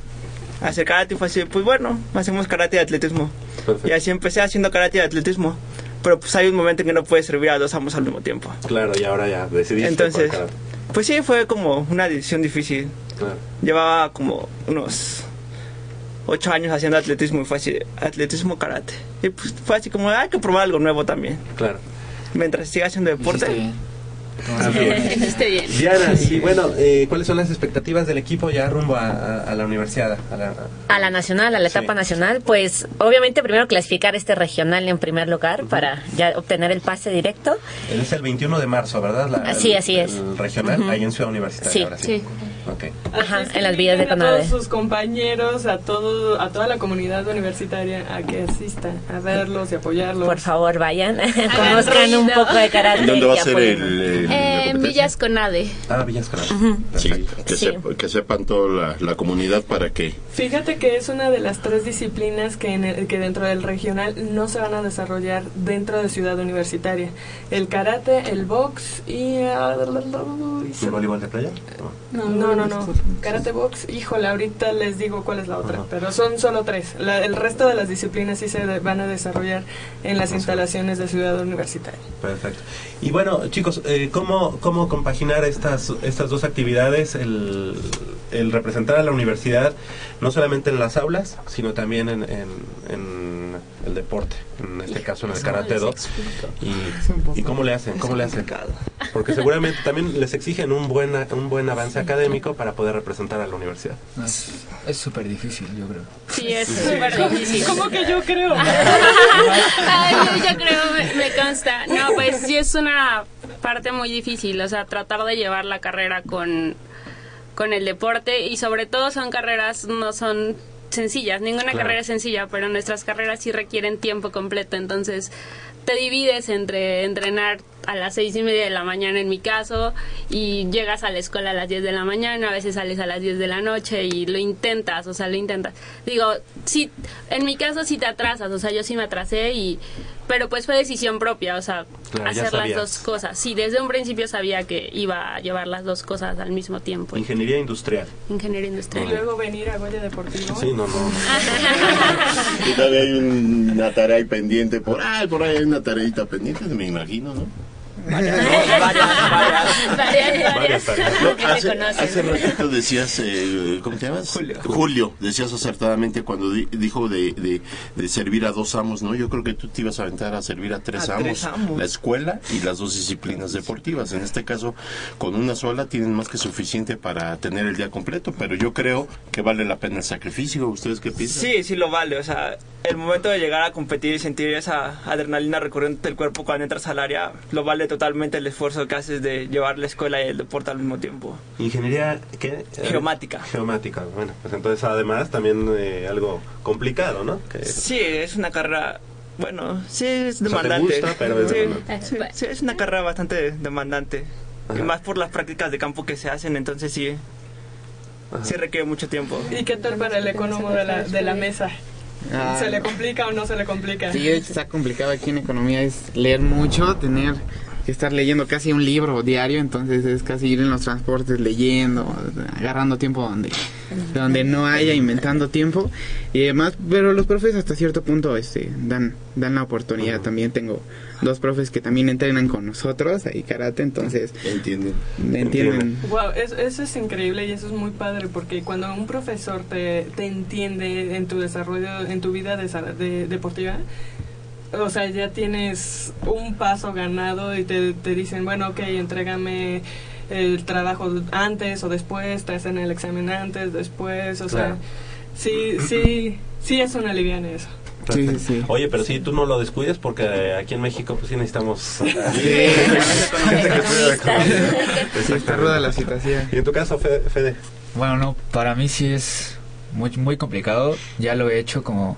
hacer karate y fue así, pues bueno, hacemos karate y atletismo. Y así empecé haciendo karate y atletismo. Pero pues hay un momento en que no puedes servir a dos amos al mismo tiempo. Claro, y ahora ya decidiste. Entonces, por karate. Pues sí, fue como una decisión difícil. Llevaba como unos ocho años haciendo atletismo y fue así, atletismo karate. Y pues fue así como, hay que probar algo nuevo también. Claro. Mientras siga haciendo deporte. (laughs) Bien. Diana, y bueno, eh, ¿cuáles son las expectativas del equipo ya rumbo a, a- a la universidad? A la- A la nacional, a la etapa nacional, pues obviamente primero clasificar este regional en primer lugar para ya obtener el pase directo. es el 21 de marzo, ¿verdad? La- Así, el- así es. El regional, Ujú. ahí en Ciudad Universitaria. Sí. ahora Sí. Ok. Ajá, en las villas de inviten a todos Conade. sus compañeros, a todo, a toda la comunidad universitaria a que asista, a verlos y apoyarlos. Por favor, vayan, conozcan un poco de karate. ¿Dónde va y a ser el, el- Eh, en? Villas Conade. Ah, Villas Conade. Sí, que, Sí. sep- que sepan toda la, la comunidad para que Fíjate que es una de las tres disciplinas que, en el- que dentro del regional no se van a desarrollar dentro de Ciudad Universitaria. El karate, el box y... ah, ¿El voleibol de playa? No, no, no, no. Karate box, híjole, ahorita les digo cuál es la otra, pero son solo tres. La- el resto de las disciplinas sí se de- van a desarrollar en las instalaciones de Ciudad Universitaria. Perfecto. Y bueno, chicos, eh, ¿cómo, ¿cómo compaginar estas, estas dos actividades? El, el representar a la universidad, no solamente en las aulas, sino también en, en, en el deporte, en este caso en el karate do. Y, ¿Y cómo le hacen? ¿Cómo le hacen? Porque seguramente también les exigen un buen, un buen avance académico para poder representar a la universidad. Es súper difícil, yo creo. Sí, es súper difícil. ¿Cómo que yo creo? (laughs) Ay, yo, yo creo, me, me consta. No, pues sí es una parte muy difícil, o sea, tratar de llevar la carrera con, con el deporte y sobre todo son carreras, no son sencillas, ninguna Claro. carrera es sencilla, pero nuestras carreras sí requieren tiempo completo, entonces te divides entre entrenar a las seis y media de la mañana en mi caso y llegas a la escuela a las 10 de la mañana, a veces sales a las 10 de la noche y lo intentas, o sea, lo intentas. Digo, sí, en mi caso sí te atrasas, o sea, yo sí me atrasé y pero pues fue decisión propia, o sea, Claro, hacer las dos cosas. Sí, desde un principio sabía que iba a llevar las dos cosas al mismo tiempo. Ingeniería industrial. Ingeniería Y industrial. luego venir a Goya Deportivo. Sí, no, no. (laughs) y todavía hay un- una tarea ahí pendiente por ahí, por ahí hay una tareita pendiente, me imagino, ¿no? (laughs) Varias tareas. No, hace, hace ratito decías, eh, ¿cómo te llamas? Julio. decías acertadamente cuando di- dijo de, de, de servir a dos amos, ¿no? Yo creo que tú te ibas a aventar a servir a tres, A amos, tres amos. La escuela y las dos disciplinas deportivas. En este caso, con una sola tienen más que suficiente para tener el día completo, pero yo creo que vale la pena el sacrificio. ¿Ustedes qué piensan? Sí, sí lo vale. O sea, el momento de llegar a competir y sentir esa adrenalina recurrente del cuerpo cuando entras al área, lo vale totalmente el esfuerzo que haces de llevar la escuela y el deporte al mismo tiempo. Ingeniería, ¿qué? Geomática. Geomática, bueno, pues entonces además también eh, algo complicado, ¿no? Que- Sí, es una carrera. Bueno, sí, es O sea, te demandante. gusta, pero es sí, demandante. sí, sí, es una carrera bastante demandante. Y más por las prácticas de campo que se hacen, entonces sí. Sí requiere mucho tiempo. ¿Y qué tal para el economo de la, de la mesa? Ah. ¿Se le complica o no se le complica? Sí, está complicado aquí en economía, es leer mucho, tener que estar leyendo casi un libro diario, entonces es casi ir en los transportes leyendo, agarrando tiempo donde, donde no haya, inventando tiempo. Y demás, pero los profes hasta cierto punto este dan, dan la oportunidad, también tengo dos profes que también entrenan con nosotros ahí karate, entonces entienden, entienden. Wow, eso, eso es increíble y eso es muy padre porque cuando un profesor te, te entiende en tu desarrollo, en tu vida desa- de- deportiva, o sea, ya tienes un paso ganado y te, te dicen, bueno, ok, entrégame el trabajo antes o después, te hacen el examen antes, después, o Claro. sea, sí, sí, sí es una liviana eso. Perfecto. Oye, pero si tú no lo descuides porque eh, aquí en México pues sí necesitamos... Está ruda la situación. ¿Y en tu caso, Fe- Fede? Bueno, no, para mí sí es muy, muy complicado. Ya lo he hecho como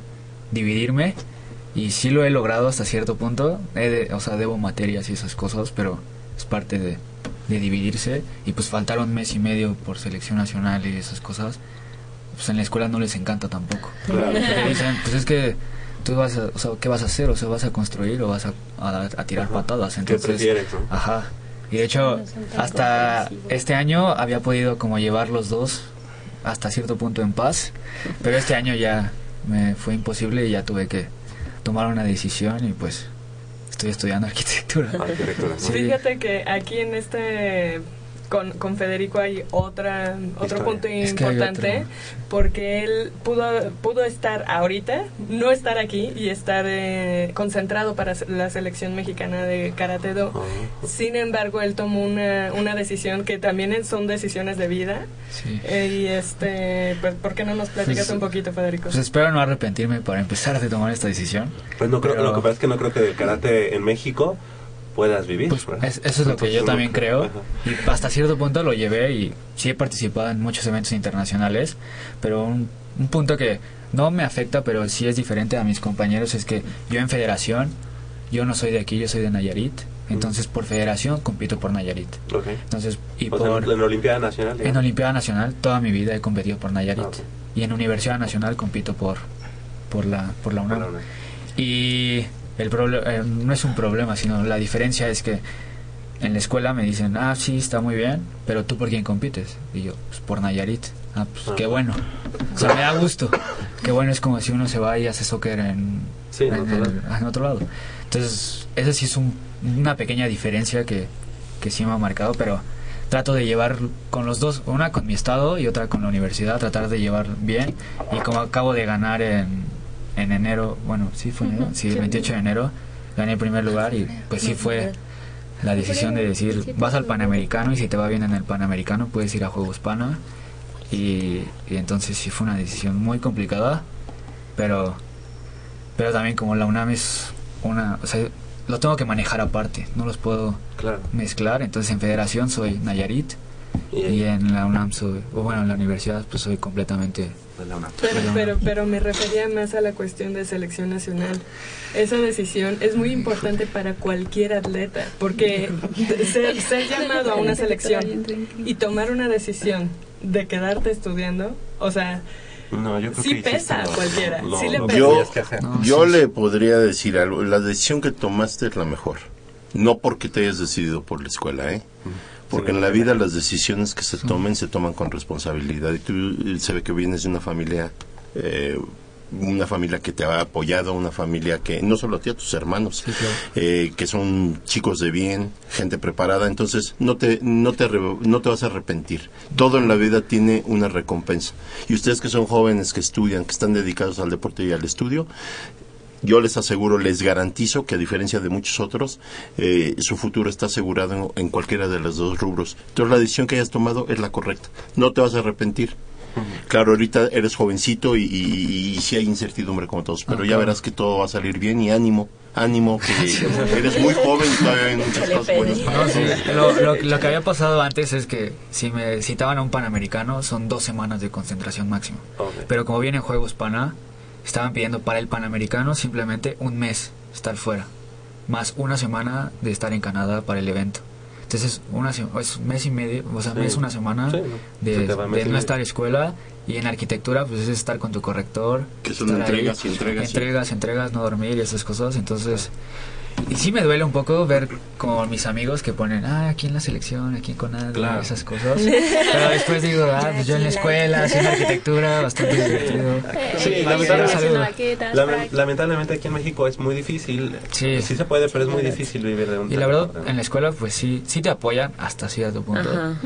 dividirme y sí lo he logrado hasta cierto punto. He de- o sea, debo materias y esas cosas, pero es parte de, de dividirse. Y pues faltar un mes y medio por selección nacional y esas cosas. Pues en la escuela no les encanta tampoco. Claro. Porque dicen, pues es que tú vas a, o sea, ¿qué vas a hacer? O sea, ¿vas a construir o vas a, a- a tirar patadas? ¿Qué Entonces, prefieres, no? Ajá. Y de hecho, hasta este año había podido como llevar los dos hasta cierto punto en paz, pero este año ya me fue imposible y ya tuve que tomar una decisión y pues estoy estudiando (laughs) arquitectura. Sí. Fíjate que aquí en este con, con Federico hay otra otro punto Es importante otro. porque él pudo pudo estar ahorita no estar aquí y estar eh, concentrado para la selección mexicana de karate do sin embargo él tomó una, una decisión que también es- son decisiones de vida Sí. Eh, y este pues por qué no nos platicas Pues- un poquito Federico Pues espero no arrepentirme para empezar de tomar esta decisión. Pues no creo, Pero- lo que pasa es que no creo que del karate en México puedas vivir. ¿verdad? Es- eso es lo que yo también creo. Ajá. Y hasta cierto punto lo llevé y sí he participado en muchos eventos internacionales, pero un, un punto que no me afecta, pero sí es diferente a mis compañeros, es que yo en federación, yo no soy de aquí, yo soy de Nayarit, entonces por federación compito por Nayarit. Ok. Entonces, y O sea, por... en la Olimpiada Nacional. En. Olimpiada Nacional toda mi vida he competido por Nayarit. Ah, ok. Y en Universidad Nacional compito por, por, la, por la UNAM. UNAM. Y el eh, no es un problema, sino la diferencia es que en la escuela me dicen, ah, sí, está muy bien, pero tú por quién compites? Y yo, pues por Nayarit. Ah, pues qué bueno. O sea, me da gusto. Qué bueno es como si uno se va y hace soccer en, Sí, en otro el- en otro lado. Entonces, esa sí es un- una pequeña diferencia que, que sí me ha marcado, pero trato de llevar con los dos, una con mi estado y otra con la universidad, tratar de llevar bien. Y como acabo de ganar en, en enero, bueno, sí fue enero, sí, el 28 de enero, gané el primer lugar y pues sí fue la decisión de decir, vas al Panamericano y si te va bien en el Panamericano puedes ir a Juegos Pana. Y, y entonces sí fue una decisión muy complicada, pero pero también como la UNAM es una, o sea, lo tengo que manejar aparte, no los puedo Claro. mezclar, entonces en federación soy Nayarit Y- y en la UNAM soy, o bueno, en la universidad pues soy completamente De la UNAM. Pero, pero, pero me refería más a la cuestión de selección nacional. Esa decisión es muy importante para cualquier atleta, porque ser, ser llamado a una selección y tomar una decisión de quedarte estudiando, o sea, No, yo creo sí que pesa a cualquiera. lo- sí le pesa. Yo, tenías que hacer. yo le podría decir algo. La decisión que tomaste es la mejor. No porque te hayas decidido por la escuela, ¿eh? Porque en la vida las decisiones que se tomen se toman con responsabilidad. Y tú eh, se ve que vienes de una familia, eh, una familia que te ha apoyado, una familia que, no solo a ti, a tus hermanos, eh, que son chicos de bien, gente preparada. Entonces no te, no, te, no te vas a arrepentir. Todo en la vida tiene una recompensa. Y ustedes que son jóvenes, que estudian, que están dedicados al deporte y al estudio, yo les aseguro, les garantizo que a diferencia de muchos otros, eh, su futuro está asegurado en, en cualquiera de los dos rubros. Entonces la decisión que hayas tomado es la correcta. No te vas a arrepentir. Claro, ahorita eres jovencito y, y, y sí hay incertidumbre como todos, pero Ah, ya verás que todo va a salir bien y ánimo, ánimo, que (laughs) eres muy joven y todavía hay muchas (laughs) cosas buenas. para No, sí, lo, lo- lo que había pasado antes es que si me citaban a un Panamericano son dos semanas de concentración máximo. Ok. Pero como vienen Juegos Pana, estaban pidiendo para el Panamericano simplemente un mes estar fuera, más una semana de estar en Canadá para el evento. Entonces, una es un mes y medio, o sea, Sí. mes, una semana Sí, ¿no? de, no estar en escuela y en arquitectura, pues es estar con tu corrector. Que son ahí, entregas y entregas Entregas, entregas, no dormir y esas cosas. Entonces, y sí me duele un poco ver como mis amigos que ponen, ah, aquí en la selección, aquí con nada, Claro. esas cosas. (laughs) Pero después digo, ah, pues yo en la escuela, en arquitectura, bastante divertido. Sí, lamentablemente, haciendo aquí en México es muy difícil. Sí. se puede, pero es muy difícil vivir de un Y la verdad, en la escuela, pues sí, sí te apoyan hasta cierto punto. Ajá.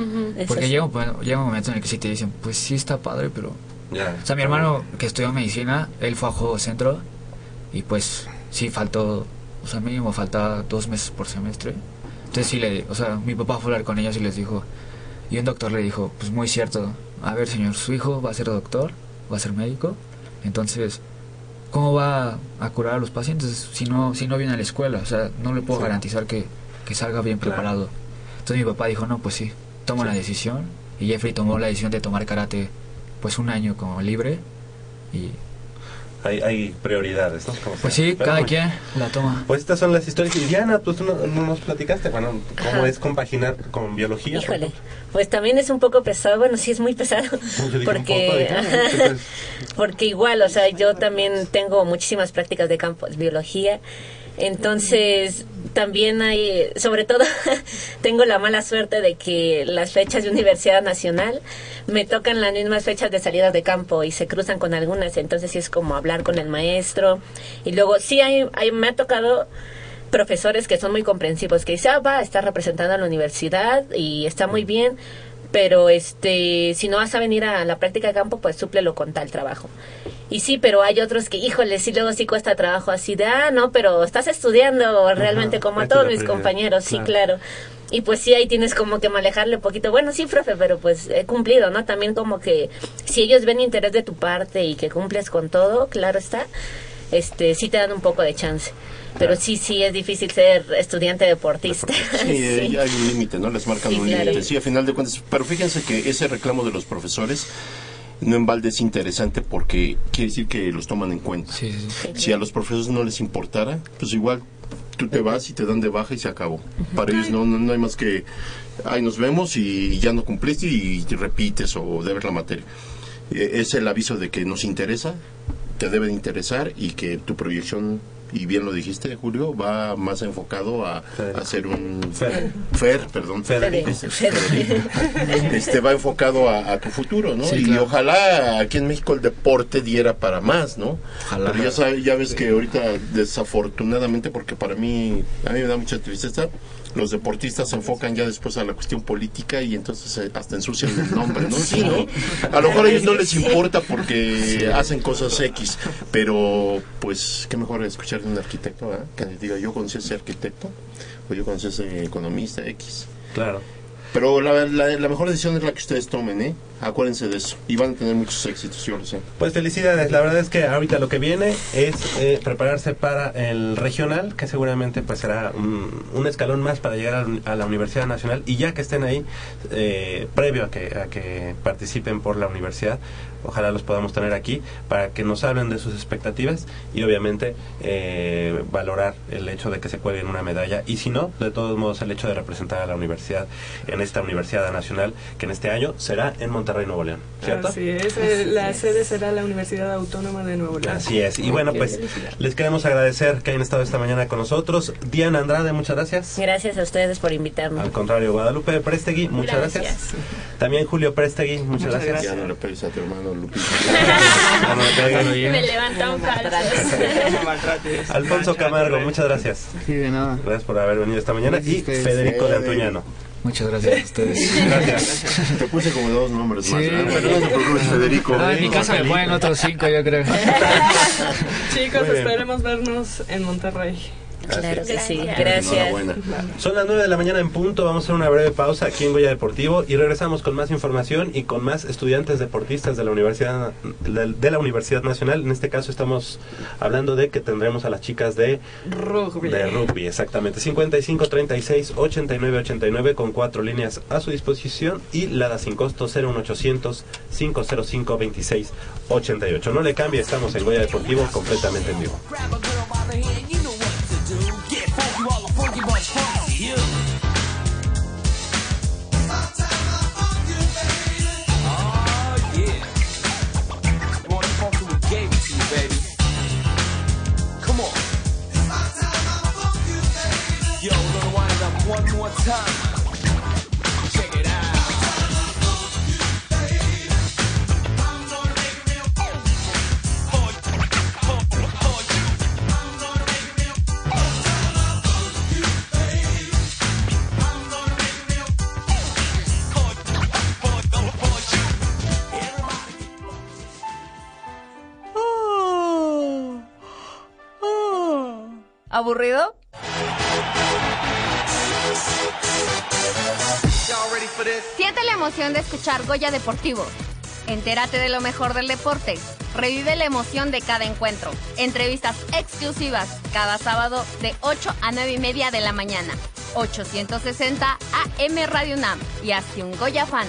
Porque sí. llega un, llega un momento en el que sí te dicen, pues sí está padre, pero... Ya. O sea, mi hermano que estudió medicina, él fue a Juego Centro y pues sí faltó, o sea, mínimo faltaba dos meses por semestre. Entonces sí le, o sea, mi papá fue a hablar con ellos y les dijo, y un doctor le dijo, pues muy cierto, a ver señor, su hijo va a ser doctor, va a ser médico, entonces, ¿cómo va a curar a los pacientes si no, si no viene a la escuela? O sea, no le puedo Sí. garantizar que, que salga bien Claro. preparado. Entonces mi papá dijo, no, pues sí, toma la decisión. Y Jeffrey tomó la decisión de tomar karate pues un año como libre. Y Hay, hay prioridades, ¿no? Como pues sea. sí, Pero cada bueno. quien la toma. Pues estas son las historias. Y Diana, pues tú no, no nos platicaste, bueno, cómo Ajá. es compaginar con biología. Híjole, pues también es un poco pesado, bueno, sí es muy pesado, porque, (laughs) ah, porque igual, o sea, yo también tengo muchísimas prácticas de campo de biología, entonces también hay, sobre todo, (laughs) tengo la mala suerte de que las fechas de Universidad Nacional me tocan las mismas fechas de salidas de campo y se cruzan con algunas, entonces sí es como hablar con el maestro. Y luego sí hay, hay me ha tocado profesores que son muy comprensivos, que dicen, ah, va, está representando a la universidad y está muy bien, pero este, si no vas a venir a la práctica de campo, pues súplelo con tal trabajo. Y sí, pero hay otros que, híjole, sí, luego sí cuesta trabajo así de, ah, no, pero estás estudiando realmente como a todos mis compañeros, sí, Claro. claro. Y pues sí, ahí tienes como que manejarle un poquito. Bueno, sí, profe, pero pues he cumplido, ¿no? También como que si ellos ven interés de tu parte y que cumples con todo, claro está, este, sí te dan un poco de chance. Pero sí, sí es difícil ser estudiante deportista. (laughs) Sí, eh, Sí. hay un límite, ¿no? Les marcan Sí, un claro. límite. Sí, a final de cuentas. Pero fíjense que ese reclamo de los profesores no en balde es interesante porque quiere decir que los toman en cuenta. Si a los profesores no les importara, pues igual tú te vas y te dan de baja y se acabó. Para ellos no, no, no hay más que, ay, nos vemos y ya no cumpliste y te repites o debes la materia. Eh, Es el aviso de que nos interesa, te debe de interesar y que tu proyección, y bien lo dijiste, Julio, va más enfocado a, a ser un... Fer. Fer, perdón. Federico. Este. (laughs) Este, va enfocado a, a tu futuro, ¿no? Sí, y claro. ojalá aquí en México el deporte diera para más, ¿no? Ojalá. Pero ya, sabes, ya ves que ahorita, desafortunadamente, porque para mí, a mí me da mucha tristeza, los deportistas se enfocan ya después a la cuestión política y entonces eh, hasta ensucian el nombre, ¿no? Sí, ¿no? A lo mejor a ellos no les importa porque hacen cosas X, pero pues qué mejor escuchar de un arquitecto, ¿verdad? Que diga, yo conocí a ese arquitecto o yo conocí a ese economista X. Claro. Pero la, la, mejor decisión es la que ustedes tomen, ¿eh? Acuérdense de eso. Y van a tener muchos éxitos, yo sé. Pues felicidades, la verdad es que ahorita lo que viene es eh, prepararse para el regional, que seguramente pues será un, escalón más para llegar a la Universidad Nacional y ya que estén ahí, eh, previo a que, a que participen por la universidad, ojalá los podamos tener aquí para que nos hablen de sus expectativas y obviamente eh, valorar el hecho de que se cuelguen una medalla y si no, de todos modos el hecho de representar a la universidad en esta Universidad Nacional que en este año será en Monterrey, Nuevo León, ¿cierto? Así es, eh, la sede será la Universidad Autónoma de Nuevo León. Así es. Y bueno, pues les queremos agradecer que hayan estado esta mañana con nosotros. Diana Andrade, muchas gracias. Gracias a ustedes por invitarme. Al contrario, Guadalupe Prestegui, muchas gracias. Gracias. También Julio Prestegui, muchas, gracias. Ya no le pegues a tu hermano Peguen. (laughs) Me levantan falsos. Alfonso Camargo, muchas gracias. Sí, de nada. Gracias por haber venido esta mañana. Y. Federico de. Antuñano. Muchas gracias a ustedes. Gracias. Te puse como dos nombres Sí. más. ¿eh? Pero no te preocupes, Federico. Ah, en mi casa me ponen otros cinco, yo creo. (laughs) Chicos, esperemos vernos en Monterrey. Claro que sí, Gracias. Son las 9 de la mañana en punto, vamos a hacer una breve pausa aquí en Goya Deportivo y regresamos con más información y con más estudiantes deportistas de la Universidad de, de la Universidad Nacional. En este caso estamos hablando de que tendremos a las chicas de Rugby. de rugby, exactamente. 55 36 89 89 con cuatro líneas a su disposición y la da sin costo 01800 505 26 88. No le cambie, estamos en Goya Deportivo completamente en vivo. You. Oh, yeah. Gave it to you, baby. Come on. It's about time I fuck you, baby. Yo, gonna wind up one more time. ¿Aburrido? Siente la emoción de escuchar Goya Deportivo. Entérate de lo mejor del deporte. Revive la emoción de cada encuentro. Entrevistas exclusivas cada sábado de 8 a 9 y media de la mañana. 860 AM Radio UNAM y hazte un Goya fan.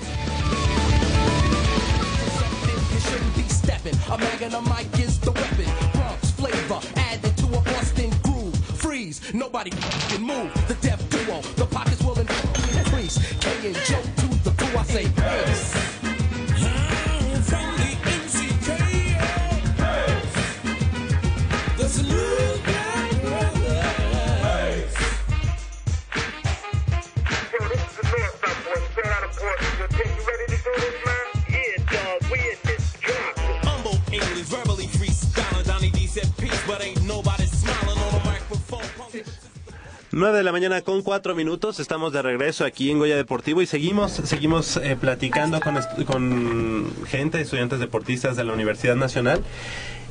Stepping. A mag and mic is the weapon. Bronx flavor added to a Boston groove. Freeze, nobody can move. The death duo, the pockets will increase. K and Joe to the crew, I say peace. 9 de la mañana con 4 minutos, estamos de regreso aquí en Goya Deportivo y seguimos seguimos eh, platicando con, con gente, estudiantes deportistas de la Universidad Nacional.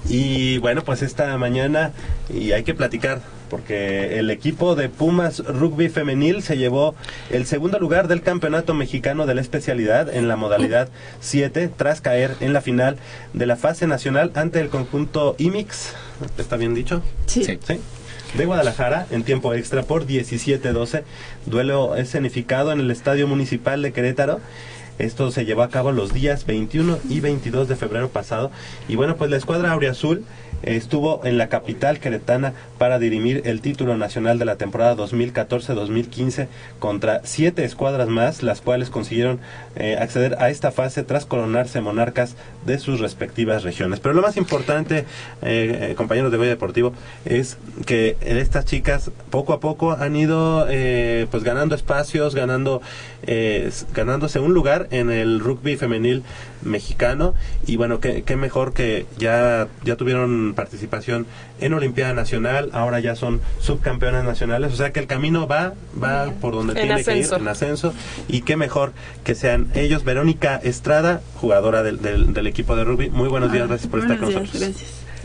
Y bueno, pues esta mañana y hay que platicar porque el equipo de Pumas Rugby Femenil se llevó el segundo lugar del Campeonato Mexicano de la especialidad en la modalidad 7 tras caer en la final de la fase nacional ante el conjunto IMIX. ¿Está bien dicho? Sí. ¿Sí? De Guadalajara en tiempo extra por 17-12. Duelo escenificado en el Estadio Municipal de Querétaro. Esto se llevó a cabo los días 21 y 22 de febrero pasado. Y bueno, pues la escuadra Auriazul estuvo en la capital queretana para dirimir el título nacional de la temporada 2014-2015 contra siete escuadras más, las cuales consiguieron eh, acceder a esta fase tras coronarse monarcas de sus respectivas regiones. Pero lo más importante, eh, eh, compañeros de Goya Deportivo, es que estas chicas poco a poco han ido eh, pues ganando espacios, ganando eh, ganándose un lugar en el rugby femenil mexicano. Y bueno, qué, qué mejor que ya, ya tuvieron participación en Olimpiada Nacional, ahora ya son subcampeonas nacionales, o sea que el camino va, va por donde En tiene que ir, en ascenso. Y qué mejor que sean ellos, Verónica Estrada, jugadora del, del, del equipo de rugby, muy buenos días, gracias por estar con días, nosotros.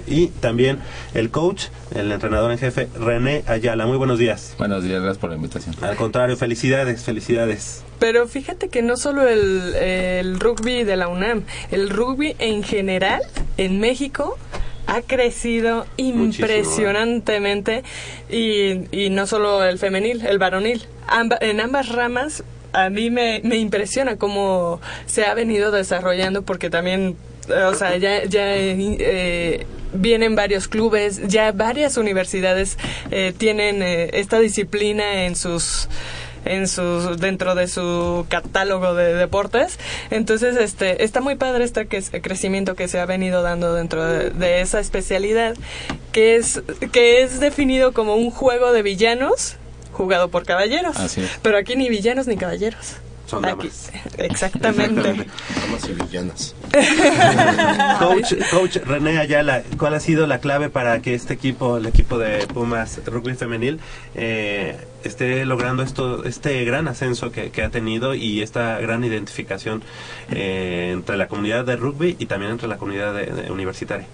Y también el coach, el entrenador en jefe, René Ayala. Muy buenos días. Buenos días, gracias por la invitación. Al contrario, felicidades, felicidades. Pero fíjate que no solo el, el rugby de la UNAM, el rugby en general en México ha crecido impresionantemente y, y no solo el femenil, el varonil. Amba- en ambas ramas a mí me, me impresiona cómo se ha venido desarrollando porque también, o sea, ya, ya eh, vienen varios clubes, ya varias universidades eh, tienen eh, esta disciplina en sus en sus dentro de su catálogo de deportes. Entonces este está muy padre este crecimiento que se ha venido dando dentro de, de esa especialidad que es que es definido como un juego de villanos jugado por caballeros Así es. pero aquí ni villanos ni caballeros Son Aquí- exactamente Damas y villanas. (laughs) coach, coach René Ayala, ¿cuál ha sido la clave para que este equipo, el equipo de Pumas Rugby Femenil, eh, esté logrando esto, este gran ascenso que, que ha tenido y esta gran identificación eh, entre la comunidad de rugby y también entre la comunidad de- de universitaria?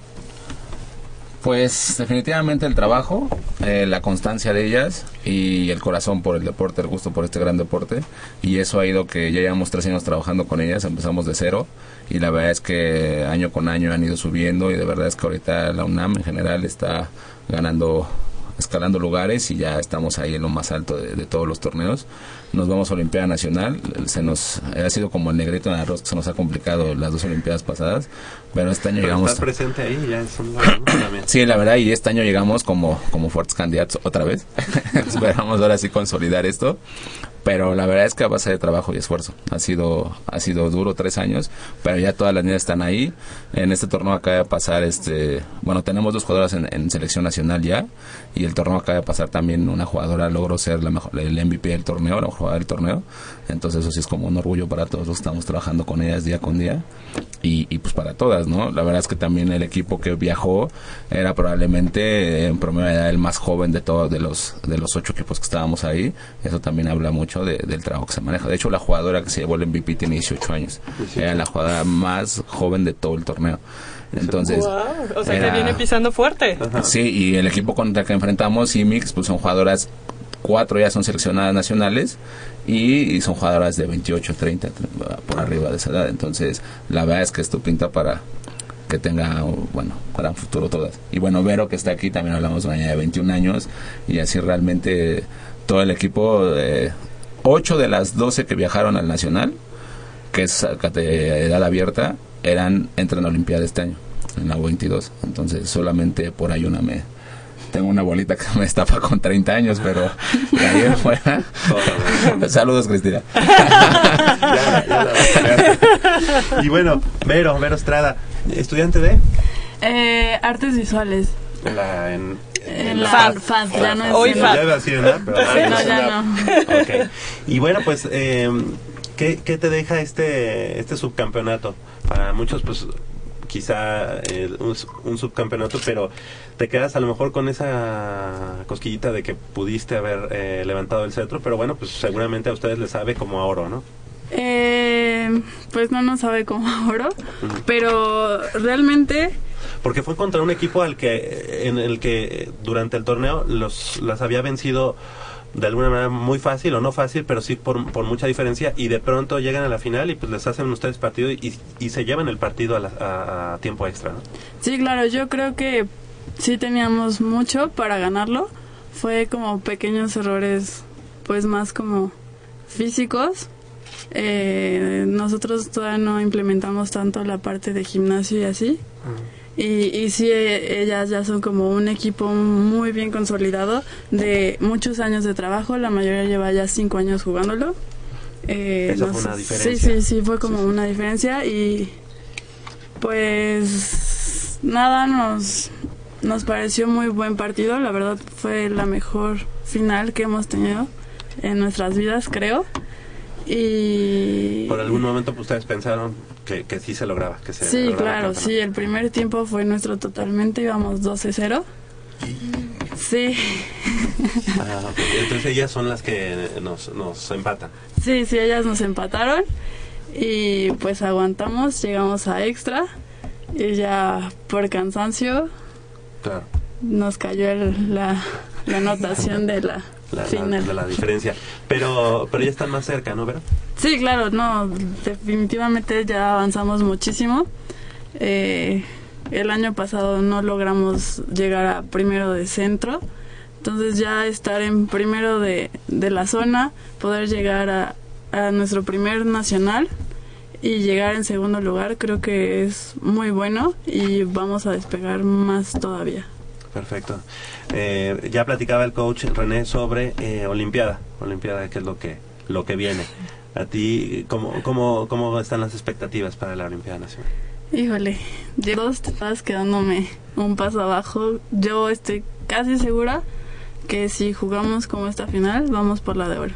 Pues definitivamente el trabajo, eh, la constancia de ellas y el corazón por el deporte, el gusto por este gran deporte. Y eso ha ido que ya llevamos tres años trabajando con ellas, empezamos de cero y la verdad es que año con año han ido subiendo y de verdad es que ahorita la UNAM en general está ganando escalando lugares y ya estamos ahí en lo más alto de, de todos los torneos. Nos vamos a Olimpiada Nacional, se nos ha sido como el negrito en arroz que se nos ha complicado las dos Olimpiadas pasadas, pero este año Pero llegamos estar presente ahí ya es un también. Sí, la verdad, y este año llegamos como, como fuertes candidatos otra vez. (laughs) Esperamos ahora sí consolidar esto. pero la verdad es que a base de trabajo y esfuerzo. Ha sido, ha sido duro tres años, pero ya todas las niñas están ahí. En este torneo acaba de pasar, este, bueno, tenemos dos jugadoras en, en selección nacional ya, y el torneo acaba de pasar también una jugadora logró ser la mejor, el MVP del torneo, la mejor jugadora del torneo. Entonces eso sí es como un orgullo para todos los que estamos trabajando con ellas día con día. Y, y pues para todas, ¿no? La verdad es que también el equipo que viajó era probablemente en promedio de edad el más joven de todos, de los, de los ocho equipos que estábamos ahí. Eso también habla mucho de- del trabajo que se maneja. De hecho, la jugadora que se llevó el MVP tiene 18 años. Era la jugadora más joven de todo el torneo. Entonces, Guau, o sea era- que viene pisando fuerte. Sí, y el equipo contra el que enfrentamos, IMIX, pues son jugadoras, cuatro ya son seleccionadas nacionales y, y son jugadoras de 28, 30, por arriba de esa edad. Entonces, la verdad es que esto pinta para que tenga, bueno, para un futuro todas. Y bueno, Vero que está aquí, también hablamos niña de 21 años y así realmente todo el equipo, eh, 8 de las 12 que viajaron al Nacional, que es de edad abierta, eran entran a Olimpiada este año, en la 22. Entonces, solamente por ahí una me. Tengo una bolita que me estafa con 30 años, pero de ahí en fuera. Saludos, Cristina. (laughs) Y bueno, Vero, Vero Estrada, estudiante de Eh, artes visuales. la, en, En la FAD, FAD, ya no es Hoy en FAD. la- Ya pero Sí, no, ya. Y bueno, pues, eh, ¿qué, qué te deja este, este subcampeonato? Para muchos, pues, quizá eh, un, un subcampeonato, pero te quedas a lo mejor con esa cosquillita de que pudiste haber eh, levantado el cetro, pero bueno, pues seguramente a ustedes les sabe como a oro, ¿no? Eh, pues no nos sabe como oro, pero realmente Porque fue contra un equipo al que en el que durante el torneo los las había vencido de alguna manera muy fácil o no fácil, pero sí por, por mucha diferencia y de pronto llegan a la final y pues les hacen ustedes partido y, y se llevan el partido a, la- a- a tiempo extra, ¿no? sí, claro, yo creo que sí teníamos mucho para ganarlo. Fue como pequeños errores, pues más como físicos. Eh, nosotros todavía no implementamos tanto la parte de gimnasio y así. Y, y sí, eh, ellas ya son como un equipo muy bien consolidado de muchos años de trabajo. La mayoría lleva ya cinco años jugándolo. Eh, Esa no fue una diferencia. Sí, sí, sí, fue como una diferencia. Y pues nada, nos, nos pareció muy buen partido. La verdad fue la mejor final que hemos tenido en nuestras vidas, creo. Y Por algún momento pues, ustedes pensaron que, que sí se lograba, que se Sí, lograba claro, sí, el primer tiempo fue nuestro totalmente, íbamos 12-0. Sí, Ah. Entonces ellas son las que nos, nos empatan. sí, sí, ellas nos empataron y pues aguantamos, llegamos a extra y ya por cansancio Claro. nos cayó el- la, la anotación de la, La, diferencia. Pero, pero ya están más cerca, ¿no, Vero? Sí, claro, no, definitivamente ya avanzamos muchísimo. Eh, el año pasado no logramos llegar a primero de centro, entonces ya estar en primero de, de la zona, poder llegar a, a nuestro primer nacional y llegar en segundo lugar creo que es muy bueno y vamos a despegar más todavía. Perfecto. Eh, ya platicaba el coach René sobre eh, Olimpiada. Olimpiada, que es lo que, lo que viene. A ti, ¿cómo, cómo, ¿cómo están las expectativas para la Olimpiada Nacional? Híjole, llevo dos temporadas quedándome un paso abajo. Yo estoy casi segura que si jugamos como esta final, vamos por la de oro.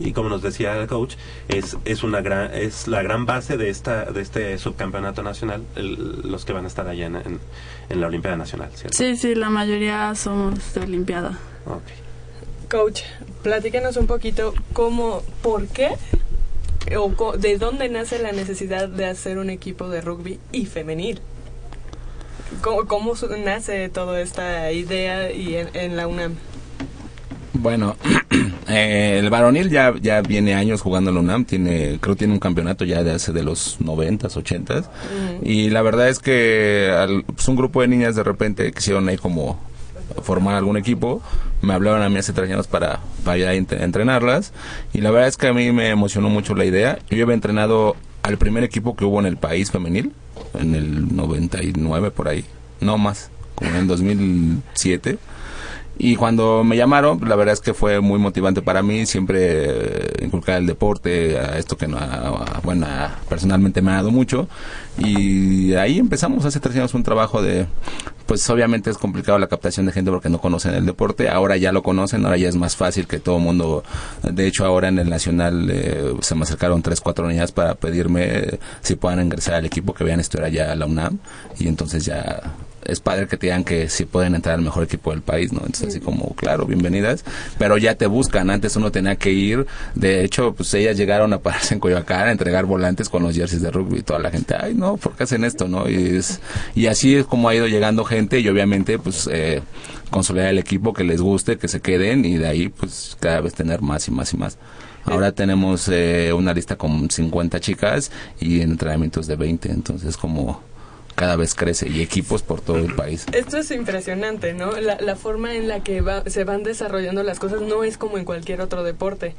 Y como nos decía el coach, es, es, una gran, es la gran base de, esta, de este subcampeonato nacional, el- los que van a estar allá en, en, en la Olimpiada Nacional, ¿cierto? Sí, sí, la mayoría somos de Olimpiada. Coach, platícanos un poquito cómo, por qué o co- de dónde nace la necesidad de hacer un equipo de rugby y femenil. ¿Cómo, cómo nace toda esta idea y en, en la UNAM? Bueno, (clears throat) eh, el varonil ya, ya viene años jugando en la UNAM, tiene, creo tiene un campeonato ya de hace de los 90s, 80s. Y la verdad es que al- pues, un grupo de niñas de repente quisieron ahí como formar algún equipo. Me hablaron a mí hace tres años para, para ir a ent- entrenarlas. Y la verdad es que a mí me emocionó mucho la idea. Yo había entrenado al primer equipo que hubo en el país femenil, en el 99 por ahí, no más, como en el 2007. Y cuando me llamaron, la verdad es que fue muy motivante para mí, siempre eh, inculcar el deporte, a esto que bueno, personalmente me ha dado mucho. Y ahí empezamos hace tres años un trabajo de, pues obviamente es complicado la captación de gente porque no conocen el deporte, ahora ya lo conocen, ahora ya es más fácil que todo el mundo, de hecho ahora en el Nacional eh, se me acercaron tres, cuatro niñas para pedirme eh, si puedan ingresar al equipo que vean estudiar allá a la UNAM y entonces ya es padre que te digan que si pueden entrar al mejor equipo del país, ¿no? Entonces así como, claro, bienvenidas, pero ya te buscan, antes uno tenía que ir, de hecho, pues ellas llegaron a pararse en Coyoacán a entregar volantes con los jerseys de rugby y toda la gente, ay no, ¿por qué hacen esto, no? Y, es, y así es como ha ido llegando gente y obviamente pues eh, consolidar el equipo que les guste, que se queden y de ahí pues cada vez tener más y más y más. Ahora tenemos eh, una lista con 50 chicas y entrenamientos de 20, entonces como cada vez crece y equipos por todo el país. Esto es impresionante, ¿no? La, la forma en la que va- se van desarrollando las cosas no es como en cualquier otro deporte.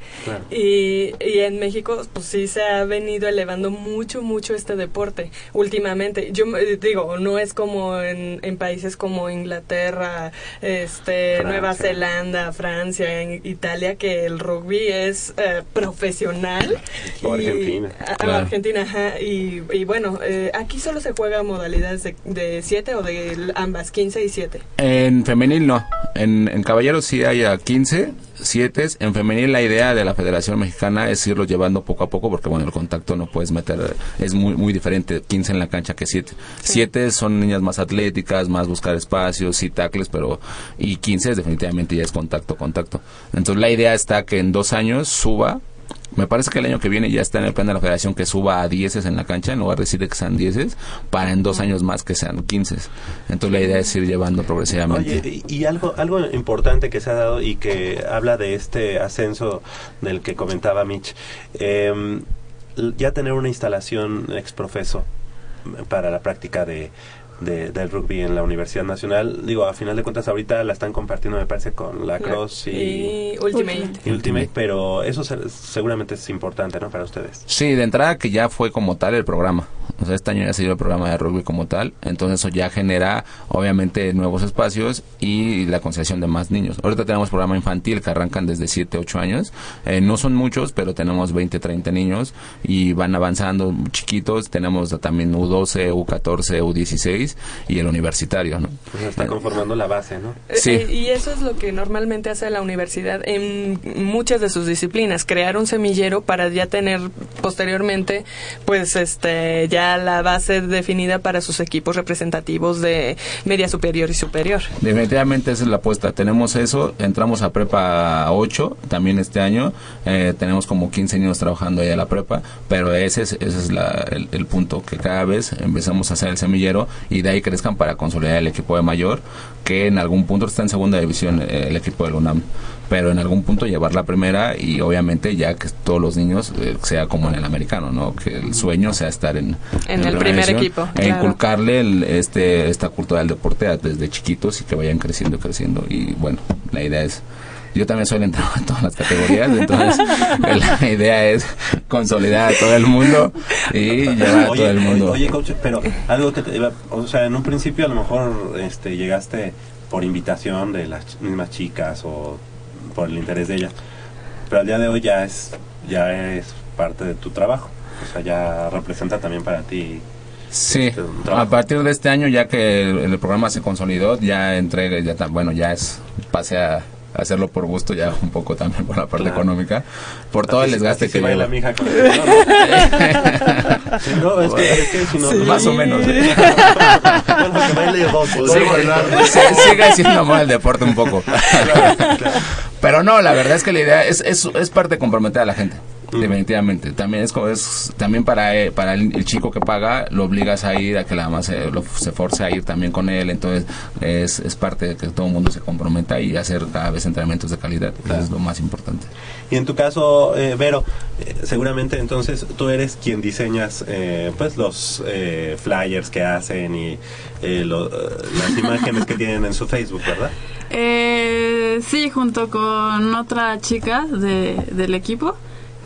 Y, y en México, pues sí se ha venido elevando mucho, mucho este deporte últimamente. Yo me- digo, no es como en, en países como Inglaterra, este, Francia. Nueva Zelanda, Francia, en Italia, que el rugby es eh, profesional. O Y- Argentina. a- Claro. Argentina, ajá. Y, y bueno, eh, aquí solo se juega modalidades de, de 7 o de ambas, 15 y 7. En femenil no, en, en caballeros sí hay a 15, 7, en femenil la idea de la Federación Mexicana es irlo llevando poco a poco porque bueno, el contacto no puedes meter, es muy muy diferente 15 en la cancha que 7. 7 son niñas más atléticas, más buscar espacios y tacles, pero y 15 es definitivamente ya es contacto, contacto. Entonces la idea está que en dos años suba me parece que el año que viene ya está en el plan de la federación que suba a 10 en la cancha en lugar de decir que sean 10 para en dos años más que sean 15. Entonces la idea es ir llevando progresivamente. Y, algo, algo importante que se ha dado y que habla de este ascenso del que comentaba Mitch, eh, ya tener una instalación exprofeso para la práctica de, de- del rugby en la Universidad Nacional, digo, a final de cuentas ahorita la están compartiendo me parece con la Cross y, y Ultimate. y Ultimate, pero eso se- seguramente es importante, ¿no? Para ustedes. Sí, de entrada que ya fue como tal el programa. O sea, este año ya ha sido el programa de rugby como tal. Entonces eso ya genera, obviamente, nuevos espacios y la conciliación de más niños. Ahorita tenemos programa infantil que arrancan desde 7, 8 años. Eh, no son muchos, pero tenemos 20, 30 niños y van avanzando chiquitos. Tenemos también U12, U14, U16 y el universitario, ¿no? Pues está conformando la base, ¿no? Sí. Eh, y eso es lo que normalmente hace la universidad en muchas de sus disciplinas, crear un semillero para ya tener posteriormente, pues, este, ya la base definida para sus equipos representativos de media superior y superior. Definitivamente esa es la apuesta. Tenemos eso, entramos a prepa 8 también este año. Eh, tenemos como 15 niños trabajando ahí a la prepa, pero ese es, ese es la- el, el punto, que cada vez empezamos a hacer el semillero y de ahí crezcan para consolidar el equipo de mayor, que en algún punto está en segunda división eh, el equipo del UNAM. Pero en algún punto llevar la primera y obviamente ya que todos los niños eh, sea como en el americano, ¿no? Que el sueño sea estar en, En el primer división equipo, E claro. inculcarle el- este, esta cultura del deporte desde chiquitos y que vayan creciendo, creciendo. Y bueno, la idea es yo también soy el entrenador en todas las categorías, entonces la idea es consolidar a todo el mundo y llevar a todo el mundo. Oye, coach, pero algo que te iba, o sea, en un principio a lo mejor este llegaste por invitación de las mismas chicas o por el interés de ellas, pero al día de hoy ya es ya es parte de tu trabajo, o sea, ya representa también para ti Sí, este, a partir de este año ya que el, el programa se consolidó, ya entrega, ya ta- bueno, ya es pase a hacerlo por gusto ya un poco también por la parte Claro. económica, por todo el desgaste que lleva. mi hija con el ¿no? Sí, (laughs) no, es que, es que si no, Más o menos. ¿eh? bueno, que Sí, sí, sigue siendo mal el deporte un poco. Pero no, la verdad es que la idea es, es, es parte de comprometer a la gente. Definitivamente. También es, como- es también para, eh, para el, el chico que paga, lo obligas a ir, a que la mamá se, lo- se force a ir también con él. Entonces, es, es parte de que todo el mundo se comprometa y hacer cada vez entrenamientos de calidad. Eso es lo más importante. Y en tu caso, eh, Vero, eh, seguramente entonces tú eres quien diseñas eh, pues los eh, flyers que hacen y eh, lo- las imágenes que tienen en su Facebook, ¿verdad? Eh, sí, junto con otra chica de, del equipo.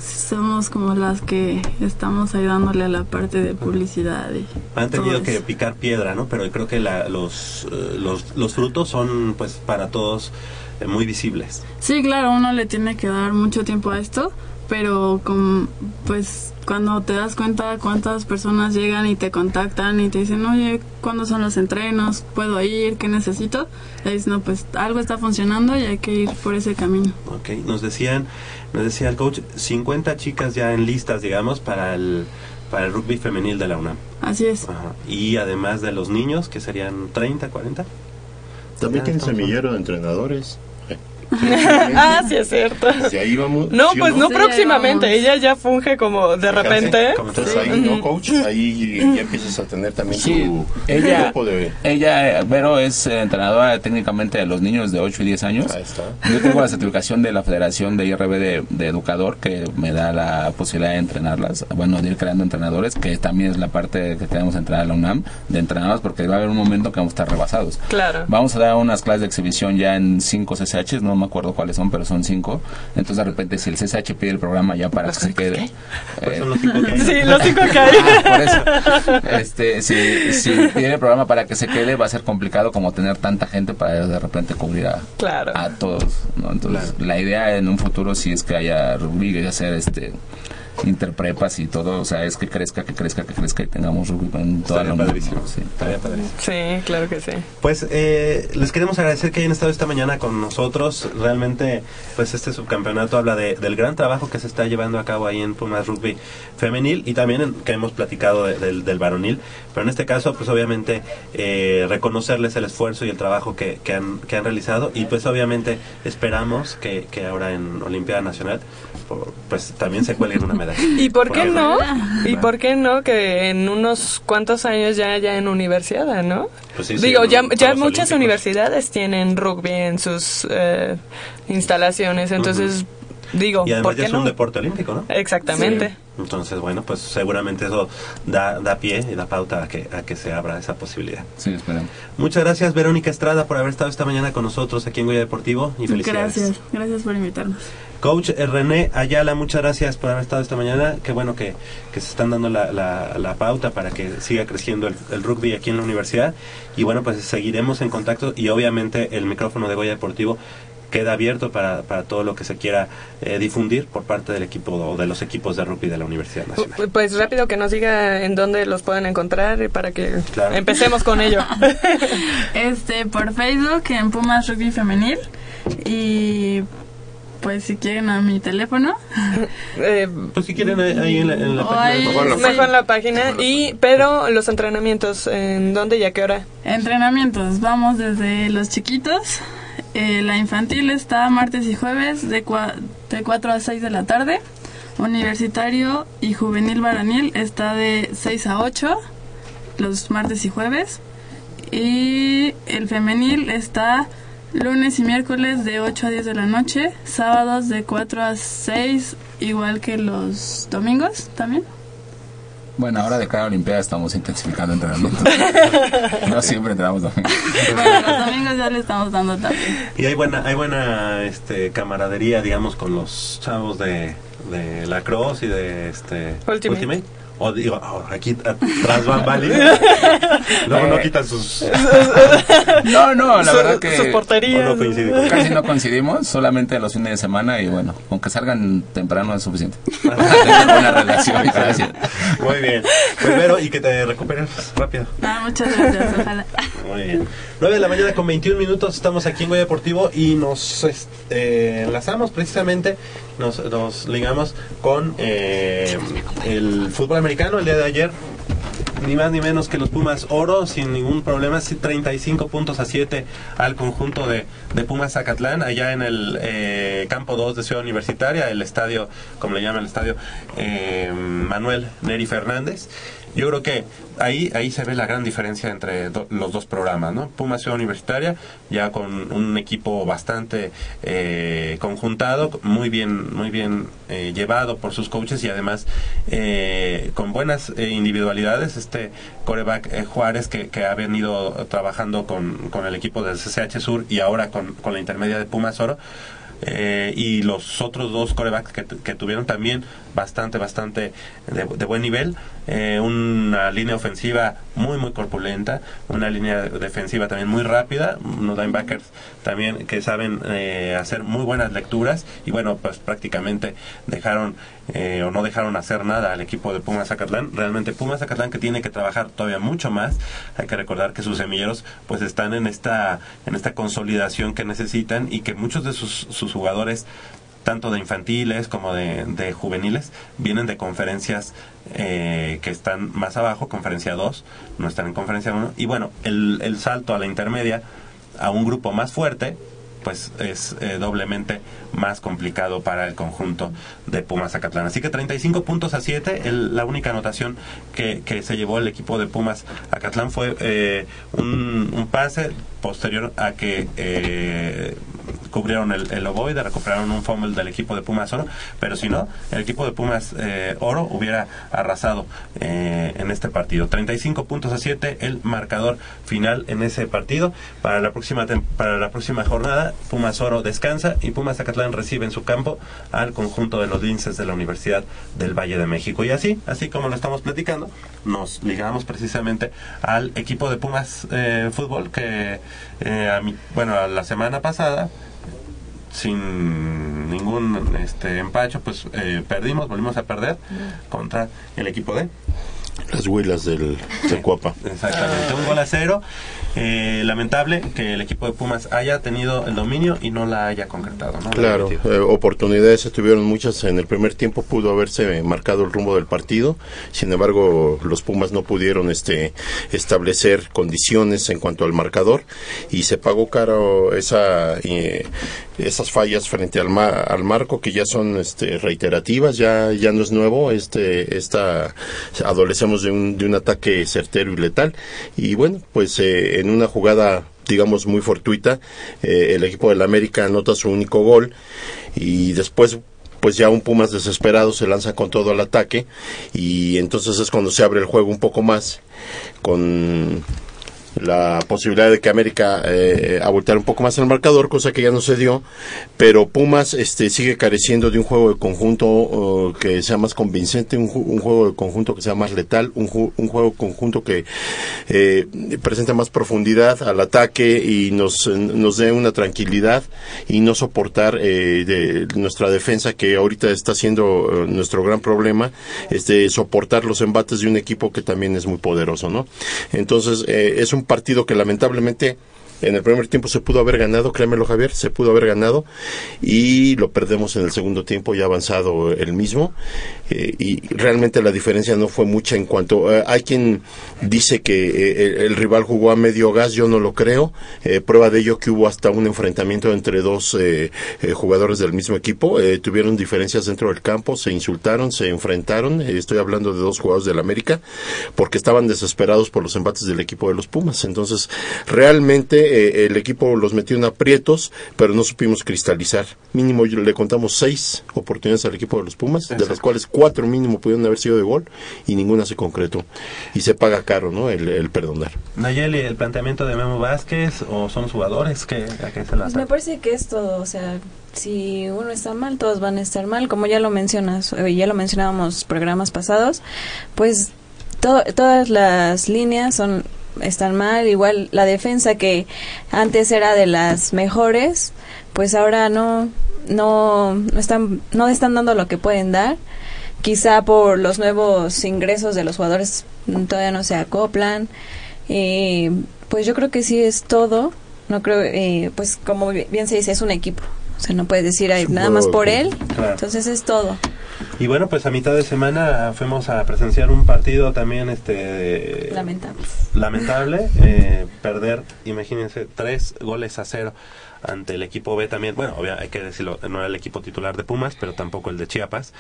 Somos como las que estamos ayudándole a la parte de publicidad. Y Han tenido que picar piedra, ¿no? Pero creo que la- los, eh, los, los frutos son pues para todos eh, muy visibles. Sí, claro, uno le tiene que dar mucho tiempo a esto, pero con, pues cuando te das cuenta cuántas personas llegan y te contactan y te dicen, oye, ¿cuándo son los entrenos? ¿Puedo ir? ¿Qué necesito? Y dices, no, pues algo está funcionando y hay que ir por ese camino. Ok, nos decían, nos decía el coach, 50 chicas ya en listas, digamos, para el, para el rugby femenil de la UNAM. Así es. Ajá. Y además de los niños, que serían 30, 40. También Ya tiene estamos- semillero de entrenadores. (laughs) ah, sí es cierto. Si ahí vamos. No, ¿sí o pues no Sí, próximamente. ahí Ella ya funge como de repente. Entonces ahí, ¿no, coach? Ahí ya empiezas a tener también Sí, tu ella, grupo de... ella, Vero, es eh, entrenadora técnicamente de los niños de 8 y 10 años. Yo tengo la certificación de la Federación de IRB de, de Educador que me da la posibilidad de entrenarlas, bueno, de ir creando entrenadores, que también es la parte que tenemos que entrenar a la UNAM, de entrenarlas, porque va a haber un momento que vamos a estar rebasados. Claro. Vamos a dar unas clases de exhibición ya en 5 CCHs, no me acuerdo cuáles son, pero son 5. Entonces, de repente, si el CCH pide el programa ya para que se quede. eh, Sí, los cinco (laughs) que hay. Ah, por eso. Este, si, si pide el programa para que se quede, va a ser complicado como tener tanta gente para de repente cubrir a, Claro. a todos. ¿no? Entonces, la idea en un futuro sí es que haya rugby y hacer este interprepas y todo, o sea, es que crezca, que crezca, que crezca y tengamos rugby en toda Estaría la. Sí. Estaría padrísimo. Sí, claro que sí. Pues eh, les queremos agradecer que hayan estado esta mañana con nosotros. Realmente, pues este subcampeonato habla de- del gran trabajo que se está llevando a cabo ahí en Pumas Rugby Femenil y también en- que hemos platicado de- del, del varonil. Pero en este caso, pues obviamente eh, reconocerles el esfuerzo y el trabajo que, que han, que han realizado y pues obviamente esperamos que, que ahora en Olimpiada Nacional por- pues también se cuelguen una medalla. ¿Y por qué Porque- no? ¿Y por qué no que en unos cuantos años ya haya en universidad, no? Pues sí, sí, Digo, ya, ya muchas Olímpicos. universidades tienen rugby en sus eh, instalaciones, entonces digo, Y además ¿por ya qué es un no? deporte olímpico, ¿no? Exactamente. Sí. Entonces, bueno, pues seguramente eso da, da pie y da pauta a que, a que se abra esa posibilidad. Sí, esperamos. Muchas gracias, Verónica Estrada, por haber estado esta mañana con nosotros aquí en Goya Deportivo y felicidades. Gracias, gracias por invitarnos. Coach René Ayala, muchas gracias por haber estado esta mañana. Qué bueno que, que se están dando la, la- la pauta para que siga creciendo el, el rugby aquí en la universidad. Y bueno, pues seguiremos en contacto y obviamente el micrófono de Goya Deportivo queda abierto para, para todo lo que se quiera eh, difundir por parte del equipo o de los equipos de rugby de la Universidad Nacional. Pues rápido que nos diga en dónde los pueden encontrar para que Claro. empecemos con ello. (laughs) Este, por Facebook en Pumas Rugby Femenil y pues si quieren a mi teléfono. (laughs) Pues si quieren ahí, ahí en la, en la O página ahí- Mejor en la Mejor en la página. Y, pero los entrenamientos, ¿en dónde y a qué hora? Entrenamientos, vamos desde los chiquitos. Eh, la infantil está martes y jueves de, cua- de 4 a 6 de la tarde. Universitario y juvenil varonil está de 6 a 8 los martes y jueves. Y el femenil está lunes y miércoles de 8 a 10 de la noche. Sábados de 4 a 6, igual que los domingos también. Bueno, ahora de cara a Olimpiada estamos intensificando entrenamiento. (laughs) no siempre entrenamos domingo. Bueno, los domingos ya le estamos dando también. Y hay buena, hay buena este, camaradería, digamos, con los chavos de, de la Cross y de este Ultimate. O digo, oh, aquí atrás van Bali. (laughs) Luego no quitan sus. (laughs) No, no, la Su- verdad que sus porterías. No coincidimos. Casi no (laughs) coincidimos, solamente los fines de semana y bueno, aunque salgan temprano es suficiente. Buena relación. Muy bien. Pues Vero, y que te recuperes rápido. Ah, muchas gracias, ojalá. Muy bien. 9 de la mañana con 21 minutos, estamos aquí en Goya Deportivo y nos este, eh, enlazamos precisamente, nos, nos ligamos con eh, el fútbol americano el día de ayer. Ni más ni menos que los Pumas Oro, sin ningún problema, sí, 35 puntos a 7 al conjunto de, de Pumas Zacatlán, allá en el eh, campo 2 de Ciudad Universitaria, el estadio, como le llaman el estadio, eh, Manuel Neri Fernández. Yo creo que ahí ahí se ve la gran diferencia entre do- los dos programas, ¿no? Pumas Ciudad Universitaria, ya con un equipo bastante eh, conjuntado, muy bien muy bien eh, llevado por sus coaches y además eh, con buenas eh, individualidades. Este coreback eh, Juárez que, que ha venido trabajando con, con el equipo del CCH Sur y ahora con, con la intermedia de Pumas Oro. Eh, y los otros dos corebacks que, que tuvieron también bastante, bastante de, de buen nivel. Eh, una línea ofensiva muy, muy corpulenta, una línea defensiva también muy rápida, unos linebackers también que saben eh, hacer muy buenas lecturas y bueno, pues prácticamente dejaron eh, o no dejaron hacer nada al equipo de Pumas Zacatlán. Realmente Pumas Zacatlán que tiene que trabajar todavía mucho más. Hay que recordar que sus semilleros pues están en esta en esta consolidación que necesitan y que muchos de sus, sus jugadores tanto de infantiles como de, de juveniles vienen de conferencias eh, que están más abajo, conferencia 2, no están en conferencia 1 y bueno, el, el salto a la intermedia a un grupo más fuerte pues es eh, doblemente más complicado para el conjunto de Pumas Zacatlán. Así que 35 puntos a 7, el- la única anotación que, que se llevó el equipo de Pumas Zacatlán fue eh, un, pase posterior a que eh, cubrieron el, el ovoide, recuperaron un fumble del equipo de Pumas Oro, pero si no, el equipo de Pumas eh, Oro hubiera arrasado eh, en este partido. 35 puntos a 7, el marcador final en ese partido. Para la próxima para la próxima jornada, Pumas Oro descansa y Pumas Zacatlán recibe en su campo al conjunto de los linces de la Universidad del Valle de México. Y así, así como lo estamos platicando, nos ligamos precisamente al equipo de Pumas eh, Fútbol que, eh, a mi- bueno, la semana pasada sin ningún este empacho, pues eh, perdimos, volvimos a perder contra el equipo de Las huilas del, de Cuapa. Exactamente, un gol a cero. Eh, lamentable que el equipo de Pumas haya tenido el dominio y no la haya concretado. ¿no? Claro, eh, oportunidades se tuvieron muchas en el primer tiempo, pudo haberse marcado el rumbo del partido, sin embargo los Pumas no pudieron este establecer condiciones en cuanto al marcador y se pagó caro esa eh, esas fallas frente al, ma- al marco que ya son este reiterativas, ya ya no es nuevo, este esta adolecemos de un de un ataque certero y letal y bueno, pues eh, en una jugada digamos muy fortuita eh, el equipo del América anota su único gol y después pues ya un Pumas desesperado se lanza con todo al ataque y entonces es cuando se abre el juego un poco más con la posibilidad de que América eh, abultara un poco más el marcador, cosa que ya no se dio, pero Pumas este sigue careciendo de un juego de conjunto oh, que sea más convincente, un juego de conjunto que sea más letal, un, ju- un juego conjunto que eh, presente más profundidad al ataque y nos, nos dé una tranquilidad y no soportar eh, de nuestra defensa que ahorita está siendo eh, nuestro gran problema, este soportar los embates de un equipo que también es muy poderoso, ¿no? Entonces eh, es un partido que lamentablemente en el primer tiempo se pudo haber ganado, créemelo Javier, se pudo haber ganado y lo perdemos en el segundo tiempo ya avanzado el mismo eh, y realmente la diferencia no fue mucha en cuanto eh, hay quien dice que eh, el, el rival jugó a medio gas, yo no lo creo, prueba de ello que hubo hasta un enfrentamiento entre dos jugadores del mismo equipo, tuvieron diferencias dentro del campo, se insultaron, se enfrentaron, estoy hablando de dos jugadores del América, porque estaban desesperados por los embates del equipo de los Pumas, entonces realmente eh, el equipo los metió en aprietos, pero no supimos cristalizar, mínimo yo- le contamos seis oportunidades al equipo de los Pumas, de las cuales cuatro mínimo pudieron haber sido de gol y ninguna se concretó, y se paga caro, ¿no?, el, el perdonar. Nayeli, el planteamiento de Memo Vázquez o son los jugadores que a qué se las Pues me parece que es todo, o sea, si uno está mal, todos van a estar mal, como ya lo mencionas, eh, ya lo mencionábamos programas pasados, pues to- todas las líneas son están mal, igual la defensa que antes era de las mejores, pues ahora no no no están no están dando lo que pueden dar. Quizá por los nuevos ingresos de los jugadores todavía no se acoplan. Y pues yo creo que sí es todo. No creo, eh, pues como bi- bien se dice, es un equipo. O sea, no puedes decir "Ay, un nada más por él. Claro. Entonces es todo. Y bueno, pues a mitad de semana fuimos a presenciar un partido también este Lamentable. lamentable, eh, perder, imagínense, tres goles a cero ante el equipo B también, bueno, obvia- hay que decirlo, no era el equipo titular de Pumas, pero tampoco el de Chiapas,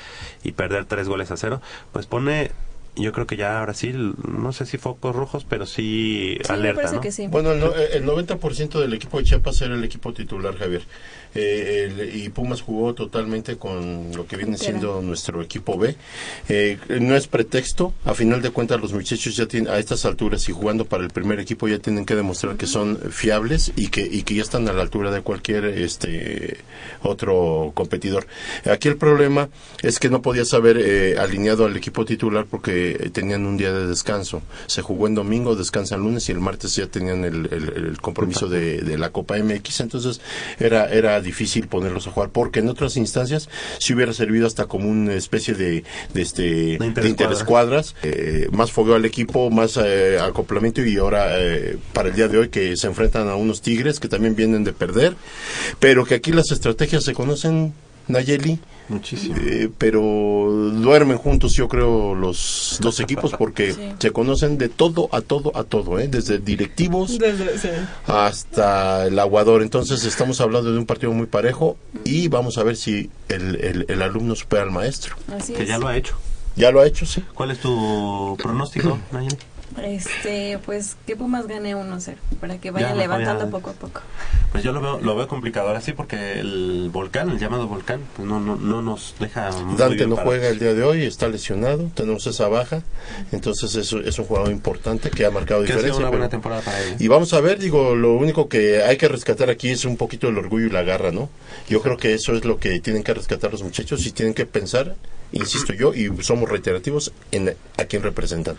y perder tres goles a cero, pues pone, yo creo que ya ahora sí, no sé si focos rojos, pero sí, alerta, ¿no? Bueno, el, no- el 90% del equipo de Chiapas era el equipo titular, Javier. Eh, el- y Pumas jugó totalmente con lo que viene siendo nuestro equipo B. Eh, no es pretexto, a final de cuentas los muchachos ya tienen, a estas alturas y jugando para el primer equipo ya tienen que demostrar que son fiables y que, y que ya están a la altura de cualquier este otro competidor. Aquí el problema es que no podías haber eh, alineado al equipo titular porque porque tenían un día de descanso. Se jugó en domingo, descansan lunes y el martes ya tenían el, el- el compromiso de, de la Copa MX. Entonces era, era difícil ponerlos a jugar porque en otras instancias sí hubiera servido hasta como una especie de, de este, de interescuadra. interescuadras, eh, más fogueo al equipo, más eh, acoplamiento y ahora eh, para el día de hoy que se enfrentan a unos Tigres que también vienen de perder, pero que aquí las estrategias se conocen, Nayeli. Muchísimo. Eh, pero duermen juntos, yo creo, los dos equipos (laughs) porque Sí. se conocen de todo a todo a todo, ¿eh? desde directivos Desde, sí. hasta el aguador. Entonces estamos hablando de un partido muy parejo y vamos a ver si el, el- el alumno supera al maestro. Así Que es. ya lo ha hecho. Ya lo ha hecho, sí. ¿Cuál es tu pronóstico, Nayeli? Este, pues que Pumas gane 1-0 para que Ya, vaya mejor levantando ya. poco a poco. Pues yo lo veo, lo veo complicado ahora sí porque el volcán, el llamado volcán, pues no, no, no nos deja Dante no juega el día de hoy, está lesionado, tenemos esa baja, entonces eso es un jugador importante que ha marcado Que ha sido diferencia. una buena pero- temporada para él. Y vamos a ver, digo, lo único que hay que rescatar aquí es un poquito el orgullo y la garra, ¿no? Yo creo que eso es lo que tienen que rescatar los muchachos y tienen que pensar, insisto yo, y somos reiterativos en a quién representan.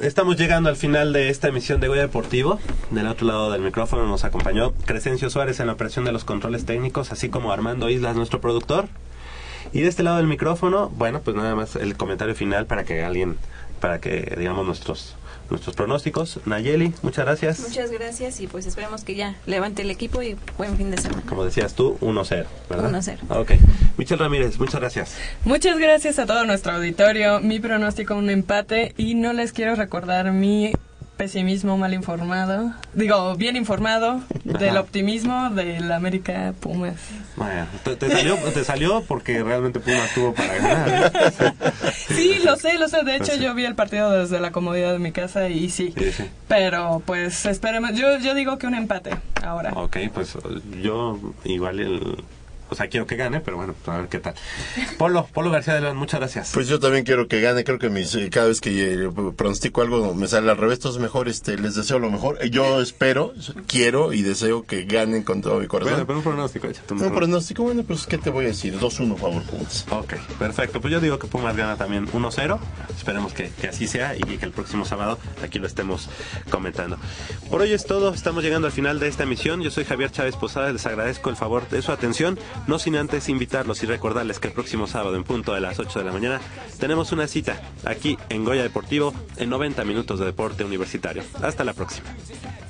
Estamos llegando al final de esta emisión de Goya Deportivo. Del otro lado del micrófono nos acompañó Crescencio Suárez en la operación de los controles técnicos, así como Armando Islas, nuestro productor. Y de este lado del micrófono, bueno, pues nada más el comentario final para que alguien, para que digamos nuestros nuestros pronósticos. Nayeli, muchas gracias. Muchas gracias y pues esperemos que ya levante el equipo y buen fin de semana. Como decías tú, 1-0, ¿verdad? 1-0. Ok. Michelle Ramírez, muchas gracias. Muchas gracias a todo nuestro auditorio. Mi pronóstico un empate y no les quiero recordar mi pesimismo mal informado, digo bien informado del Ajá. optimismo del América Pumas. Te, te salió, te salió porque realmente Pumas tuvo para ganar. (laughs) Sí, lo sé, lo sé. De hecho, Pues sí. yo vi el partido desde la comodidad de mi casa y sí. Sí, sí. Pero pues esperemos. Yo, yo digo que un empate ahora. Ok, pues yo igual el... O sea, quiero que gane, pero bueno, pues, a ver qué tal. Polo, Polo García de León, muchas gracias. Pues yo también quiero que gane, creo que mis, eh, cada vez que eh, pronostico algo me sale al revés, entonces mejor este, les deseo lo mejor. Eh, Yo espero, quiero y deseo que ganen con todo mi corazón. Bueno, pero un pronóstico, échate un pronóstico. pronóstico, bueno, pues ¿qué te voy a decir? 2-1 favor Pumas. Ok, perfecto. Pues yo digo que Pumas gana también 1-0. Esperemos que, que así sea y que el próximo sábado aquí lo estemos comentando. Por hoy es todo. Estamos llegando al final de esta emisión. Yo soy Javier Chávez Posada. Les agradezco el favor de su atención. No sin antes invitarlos y recordarles que el próximo sábado en punto de las 8 de la mañana tenemos una cita aquí en Goya Deportivo en 90 minutos de deporte universitario. Hasta la próxima.